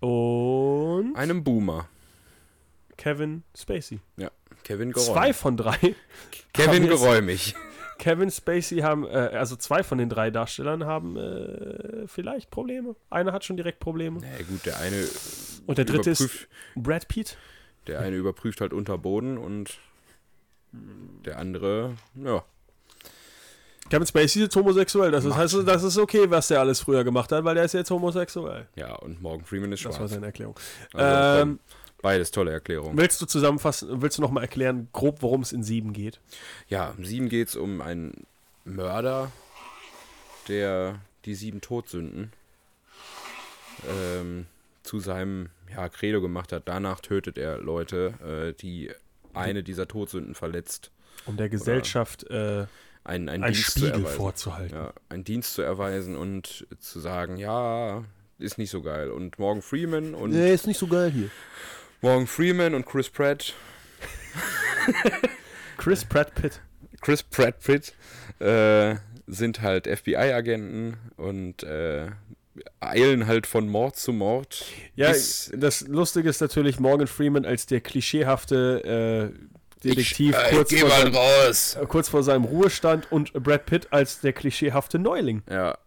und Einem Boomer. Kevin Spacey. Ja. Kevin Zwei Geräumig. von drei. Kevin Geräumig. <laughs> Kevin Spacey haben, äh, also zwei von den drei Darstellern haben äh, vielleicht Probleme. Einer hat schon direkt Probleme. Na ja, gut, der eine Und der dritte ist Brad Pitt. der eine überprüft halt unter Boden und der andere, ja. Kevin Spacey ist jetzt homosexuell. Das ist, heißt, das ist okay, was der alles früher gemacht hat, weil der ist jetzt homosexuell. Ja, und Morgan Freeman ist Das war schwarz. seine Erklärung. Also, ähm, komm, beides tolle Erklärungen. willst du zusammenfassen, willst du nochmal erklären, grob, worum es in sieben geht? Ja, im sieben geht es um einen Mörder, der die sieben Todsünden ähm, zu seinem ja, Credo gemacht hat. Danach tötet er Leute, äh, die eine dieser Todsünden verletzt. Um der Gesellschaft äh, Einen, einen einen Dienst zu Spiegel erweisen. vorzuhalten. Ja, einen Dienst zu erweisen und zu sagen, ja, ist nicht so geil. Und Morgan Freeman und ist nicht so geil hier. Morgan Freeman und Chris Pratt, <laughs> Chris Pratt Pitt. Chris Pratt Pitt äh, sind halt FBI-Agenten und äh, eilen halt von Mord zu Mord. Ja, das Lustige ist natürlich Morgan Freeman als der klischeehafte äh, Detektiv ich, äh, kurz, vor seinem, kurz vor seinem Ruhestand und Brad Pitt als der klischeehafte Neuling. Ja.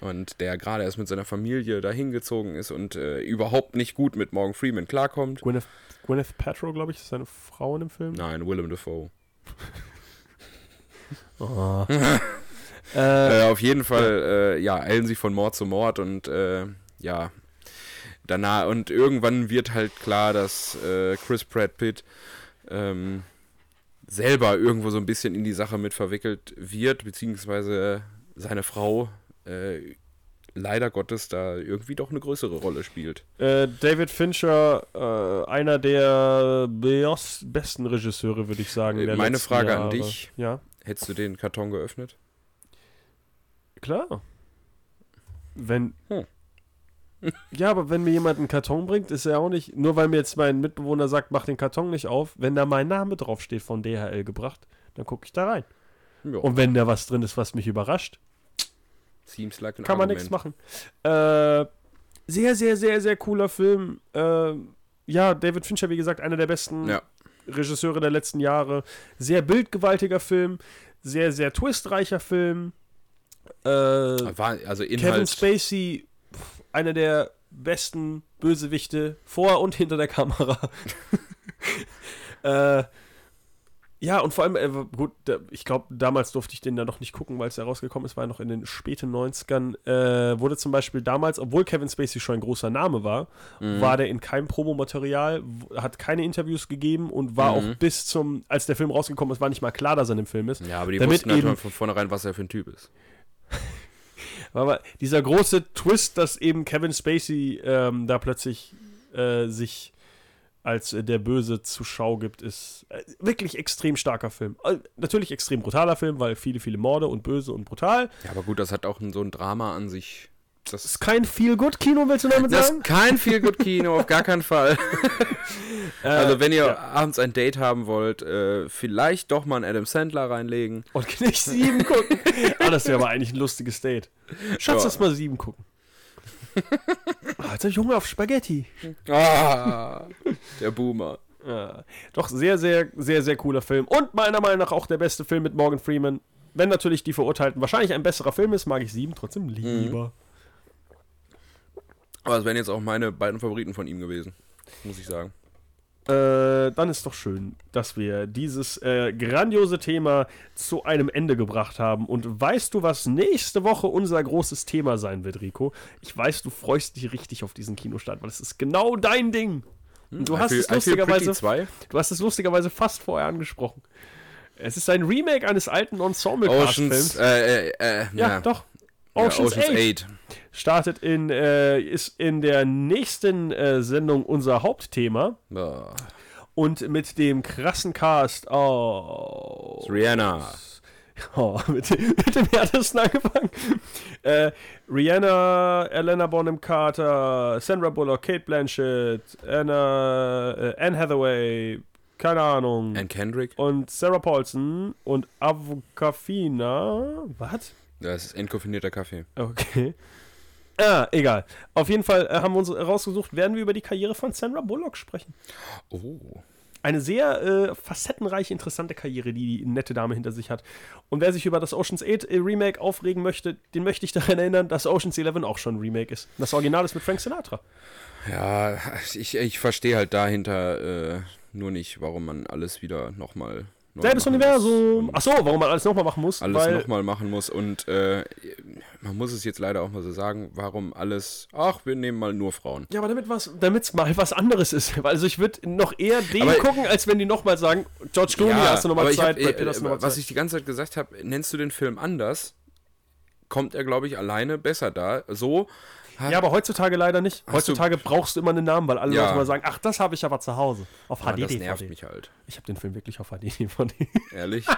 Und der gerade erst mit seiner Familie dahin gezogen ist und äh, überhaupt nicht gut mit Morgan Freeman klarkommt. Gwyneth, Gwyneth Paltrow, glaube ich, ist seine Frau in dem Film. Nein, Willem Dafoe. <laughs> Oh. <laughs> äh, Äh, auf jeden Fall, äh, ja, eilen sie von Mord zu Mord und äh, ja, danach und irgendwann wird halt klar, dass Chris Pratt Pitt ähm, selber irgendwo so ein bisschen in die Sache mit verwickelt wird, beziehungsweise seine Frau äh, leider Gottes da irgendwie doch eine größere Rolle spielt. äh, David Fincher, äh, einer der besten Regisseure, würde ich sagen. Äh, meine Frage an Jahre. dich. Ja, Hättest du den Karton geöffnet? klar. Wenn. Hm. <laughs> Ja, aber wenn mir jemand einen Karton bringt, ist er auch nicht, nur weil mir jetzt mein Mitbewohner sagt, mach den Karton nicht auf, wenn da mein Name draufsteht von DHL gebracht, dann gucke ich da rein. Ja. Und wenn da was drin ist, was mich überrascht, Seems like an Kann man nichts machen. Äh, sehr, sehr, sehr, sehr cooler Film. Äh, ja, David Fincher, wie gesagt, einer der besten Ja. Regisseure der letzten Jahre. Sehr bildgewaltiger Film. Sehr, sehr twistreicher Film. Äh, War, also Kevin Inhalt. Spacey, pf, einer der besten Bösewichte vor und hinter der Kamera. <laughs> äh, ja, und vor allem, äh, gut, da, ich glaube, damals durfte ich den ja noch nicht gucken, weil es ja rausgekommen ist, war ja noch in den späten 90ern. Äh, wurde zum Beispiel damals, obwohl Kevin Spacey schon ein großer Name war, Mhm. war der in keinem Promomaterial, hat keine Interviews gegeben und war Mhm. auch bis zum, als der Film rausgekommen ist, war nicht mal klar, dass er in dem Film ist. Ja, aber die Damit wussten halt eben- von vornherein, was er für ein Typ ist. <laughs> Aber dieser große Twist, dass eben Kevin Spacey ähm, da plötzlich äh, sich als äh, der Böse zur Schau gibt, ist äh, wirklich extrem starker Film. Äh, natürlich extrem brutaler Film, weil viele, viele Morde und böse und brutal. Ja, aber gut, das hat auch so ein Drama an sich. Das Ist kein Feel-Good-Kino, willst du damit Das sagen? ist kein viel gut Kino, auf gar keinen Fall. Äh, <laughs> <laughs> Also wenn ihr ja. abends ein Date haben wollt, äh, vielleicht doch mal einen Adam Sandler reinlegen. Und nicht sieben gucken. <laughs> ah, das wäre aber eigentlich ein lustiges Date. Schatz, Ja. lass mal sieben gucken. Ah, Alter Junge auf Spaghetti. Ah, der Boomer. Ja, doch sehr, sehr, sehr, sehr cooler Film. Und meiner Meinung nach auch der beste Film mit Morgan Freeman. Wenn natürlich die Verurteilten wahrscheinlich ein besserer Film ist, mag ich sieben trotzdem lieber. Aber es wären jetzt auch meine beiden Favoriten von ihm gewesen, muss ich sagen. Äh, dann ist doch schön, dass wir dieses äh, grandiose Thema zu einem Ende gebracht haben. Und weißt du, was nächste Woche unser großes Thema sein wird, Rico? Ich weiß, du freust dich richtig auf diesen Kinostart, weil es ist genau dein Ding. Und du I hast feel- es lustigerweise Pretty 2. Du hast es lustigerweise fast vorher angesprochen. Es ist ein Remake eines alten Ensemble-Cast-Films. Oceans, äh, äh, äh, ja, ja, doch. Ja, Ocean's, Ocean's 8 8. startet in, äh, ist in der nächsten äh, Sendung unser Hauptthema. Boah. Und mit dem krassen Cast aus. Rihanna. <laughs> Oh, mit, dem- mit dem härtesten angefangen. Äh, Rihanna, Elena Bonham Carter, Sandra Bullock, Kate Blanchett, Anna, äh, Anne Hathaway, keine Ahnung. And Kendrick. und Sarah Paulson und Avocafina. Was? Das ist entkoffinierter Kaffee. Okay. Ah, egal. Auf jeden Fall äh, haben wir uns rausgesucht, werden wir über die Karriere von Sandra Bullock sprechen. Oh. Eine sehr äh, facettenreiche, interessante Karriere, die die nette Dame hinter sich hat. Und wer sich über das Ocean's 8 äh, Remake aufregen möchte, den möchte ich daran erinnern, dass Ocean's 11 auch schon ein Remake ist. Das Original ist mit Frank Sinatra. Ja, ich, ich verstehe halt dahinter äh, nur nicht, warum man alles wieder nochmal. Selbes Universum. Achso, warum man alles nochmal machen muss. alles nochmal machen muss und äh, man muss es jetzt leider auch mal so sagen, warum alles, ach, wir nehmen mal nur Frauen. Ja, aber damit was, damit's mal was anderes ist. <laughs> Also ich würde noch eher den Aber- gucken, als wenn die nochmal sagen, George Clooney, hast du nochmal Zeit, hab, äh, du nochmal was Zeit. ich die ganze Zeit gesagt habe, nennst du den Film anders, kommt er, glaube ich, alleine besser da. So, Ja, aber heutzutage leider nicht. Hast du- Heutzutage brauchst du immer einen Namen, weil alle Ja. Leute mal sagen, ach, das habe ich aber zu Hause. Auf ah, HD das nervt DVD. mich halt. Ich habe den Film wirklich auf HD DVD. Ehrlich? <laughs>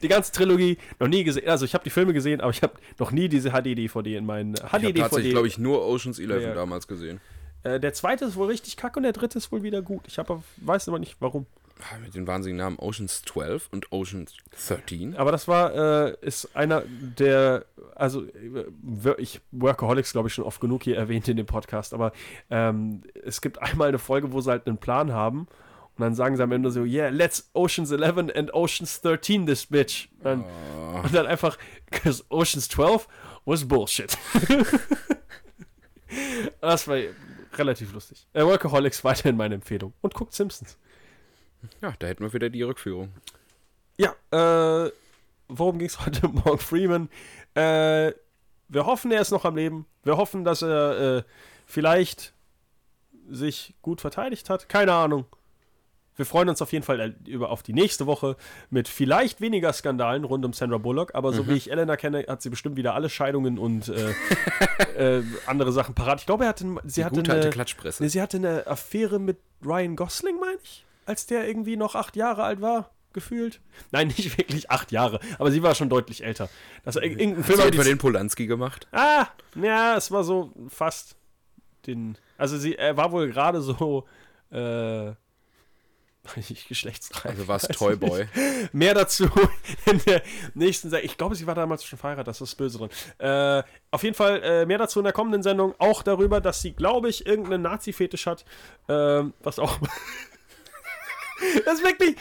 Die ganze Trilogie noch nie gesehen. Also ich habe die Filme gesehen, aber ich habe noch nie diese HD DVD in meinen Ich habe HD tatsächlich, DVD. glaube ich, nur Ocean's 11 Ja. damals gesehen. Äh, der zweite ist wohl richtig kacke und der dritte ist wohl wieder gut. Ich habe weiß aber nicht warum. Ah, Mit den wahnsinnigen Namen Ocean's 12 und Ocean's 13. Aber das war, äh, ist einer der, also äh, ich Workaholics, glaube ich, schon oft genug hier erwähnt in dem Podcast, aber ähm, es gibt einmal eine Folge, wo sie halt einen Plan haben und dann sagen sie am Ende so, yeah, let's Oceans 11 and Oceans 13 this bitch. Und dann, und dann einfach, because Oceans 12 was bullshit. <laughs> das war relativ lustig. Äh, Workaholics weiterhin meine Empfehlung. Und guckt Simpsons. Ja, da hätten wir wieder die Rückführung. Ja, äh, worum ging es <laughs> heute? Morgan Freeman. Äh, wir hoffen, er ist noch am Leben. Wir hoffen, dass er äh, vielleicht sich gut verteidigt hat. Keine Ahnung. Wir freuen uns auf jeden Fall äh, über, auf die nächste Woche mit vielleicht weniger Skandalen rund um Sandra Bullock, aber so wie ich Elena kenne, hat sie bestimmt wieder alle Scheidungen und äh, <laughs> äh, andere Sachen parat. Ich glaube, er hatte, sie hatte Gute alte eine, Klatschpresse. Nee, sie hatte eine Affäre mit Ryan Gosling, meine ich, als der irgendwie noch acht Jahre alt war, gefühlt. Nein, nicht wirklich acht Jahre, aber sie war schon deutlich älter. Das, irgendein Film Hast haben du etwa die, den Polanski gemacht? Ah, ja, es war so fast den. Also sie er war wohl gerade so äh, <laughs> Nicht geschlechtsreif. Also war es Toyboy. nicht. Mehr dazu <laughs> in der nächsten Sendung. Ich glaube, sie war damals schon verheiratet, das ist böse drin. Äh, auf jeden Fall äh, mehr dazu in der kommenden Sendung. Auch darüber, dass sie, glaube ich, irgendeinen Nazi-Fetisch hat. Ähm, was auch. <laughs> das ist wirklich.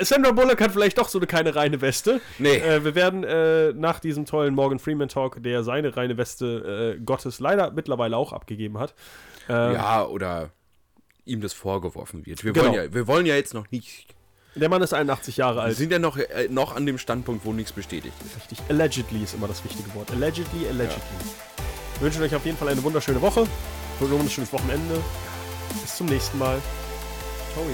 Sandra Bullock hat vielleicht doch so eine keine reine Weste. Nee. Äh, wir werden äh, nach diesem tollen Morgan Freeman Talk, der seine reine Weste äh, Gottes leider mittlerweile auch abgegeben hat. Ähm, Ja, oder ihm das vorgeworfen wird. Wir, Genau. wollen, ja, wir wollen ja jetzt noch nicht. Der Mann ist 81 Jahre Wir alt. sind ja noch, äh, noch an dem Standpunkt, wo nichts bestätigt ist. Richtig. Allegedly ist immer das wichtige Wort. Allegedly, allegedly. Wir wünschen euch auf jeden Fall eine wunderschöne Woche. Und ein wunderschönes Wochenende. Bis zum nächsten Mal. Ciao.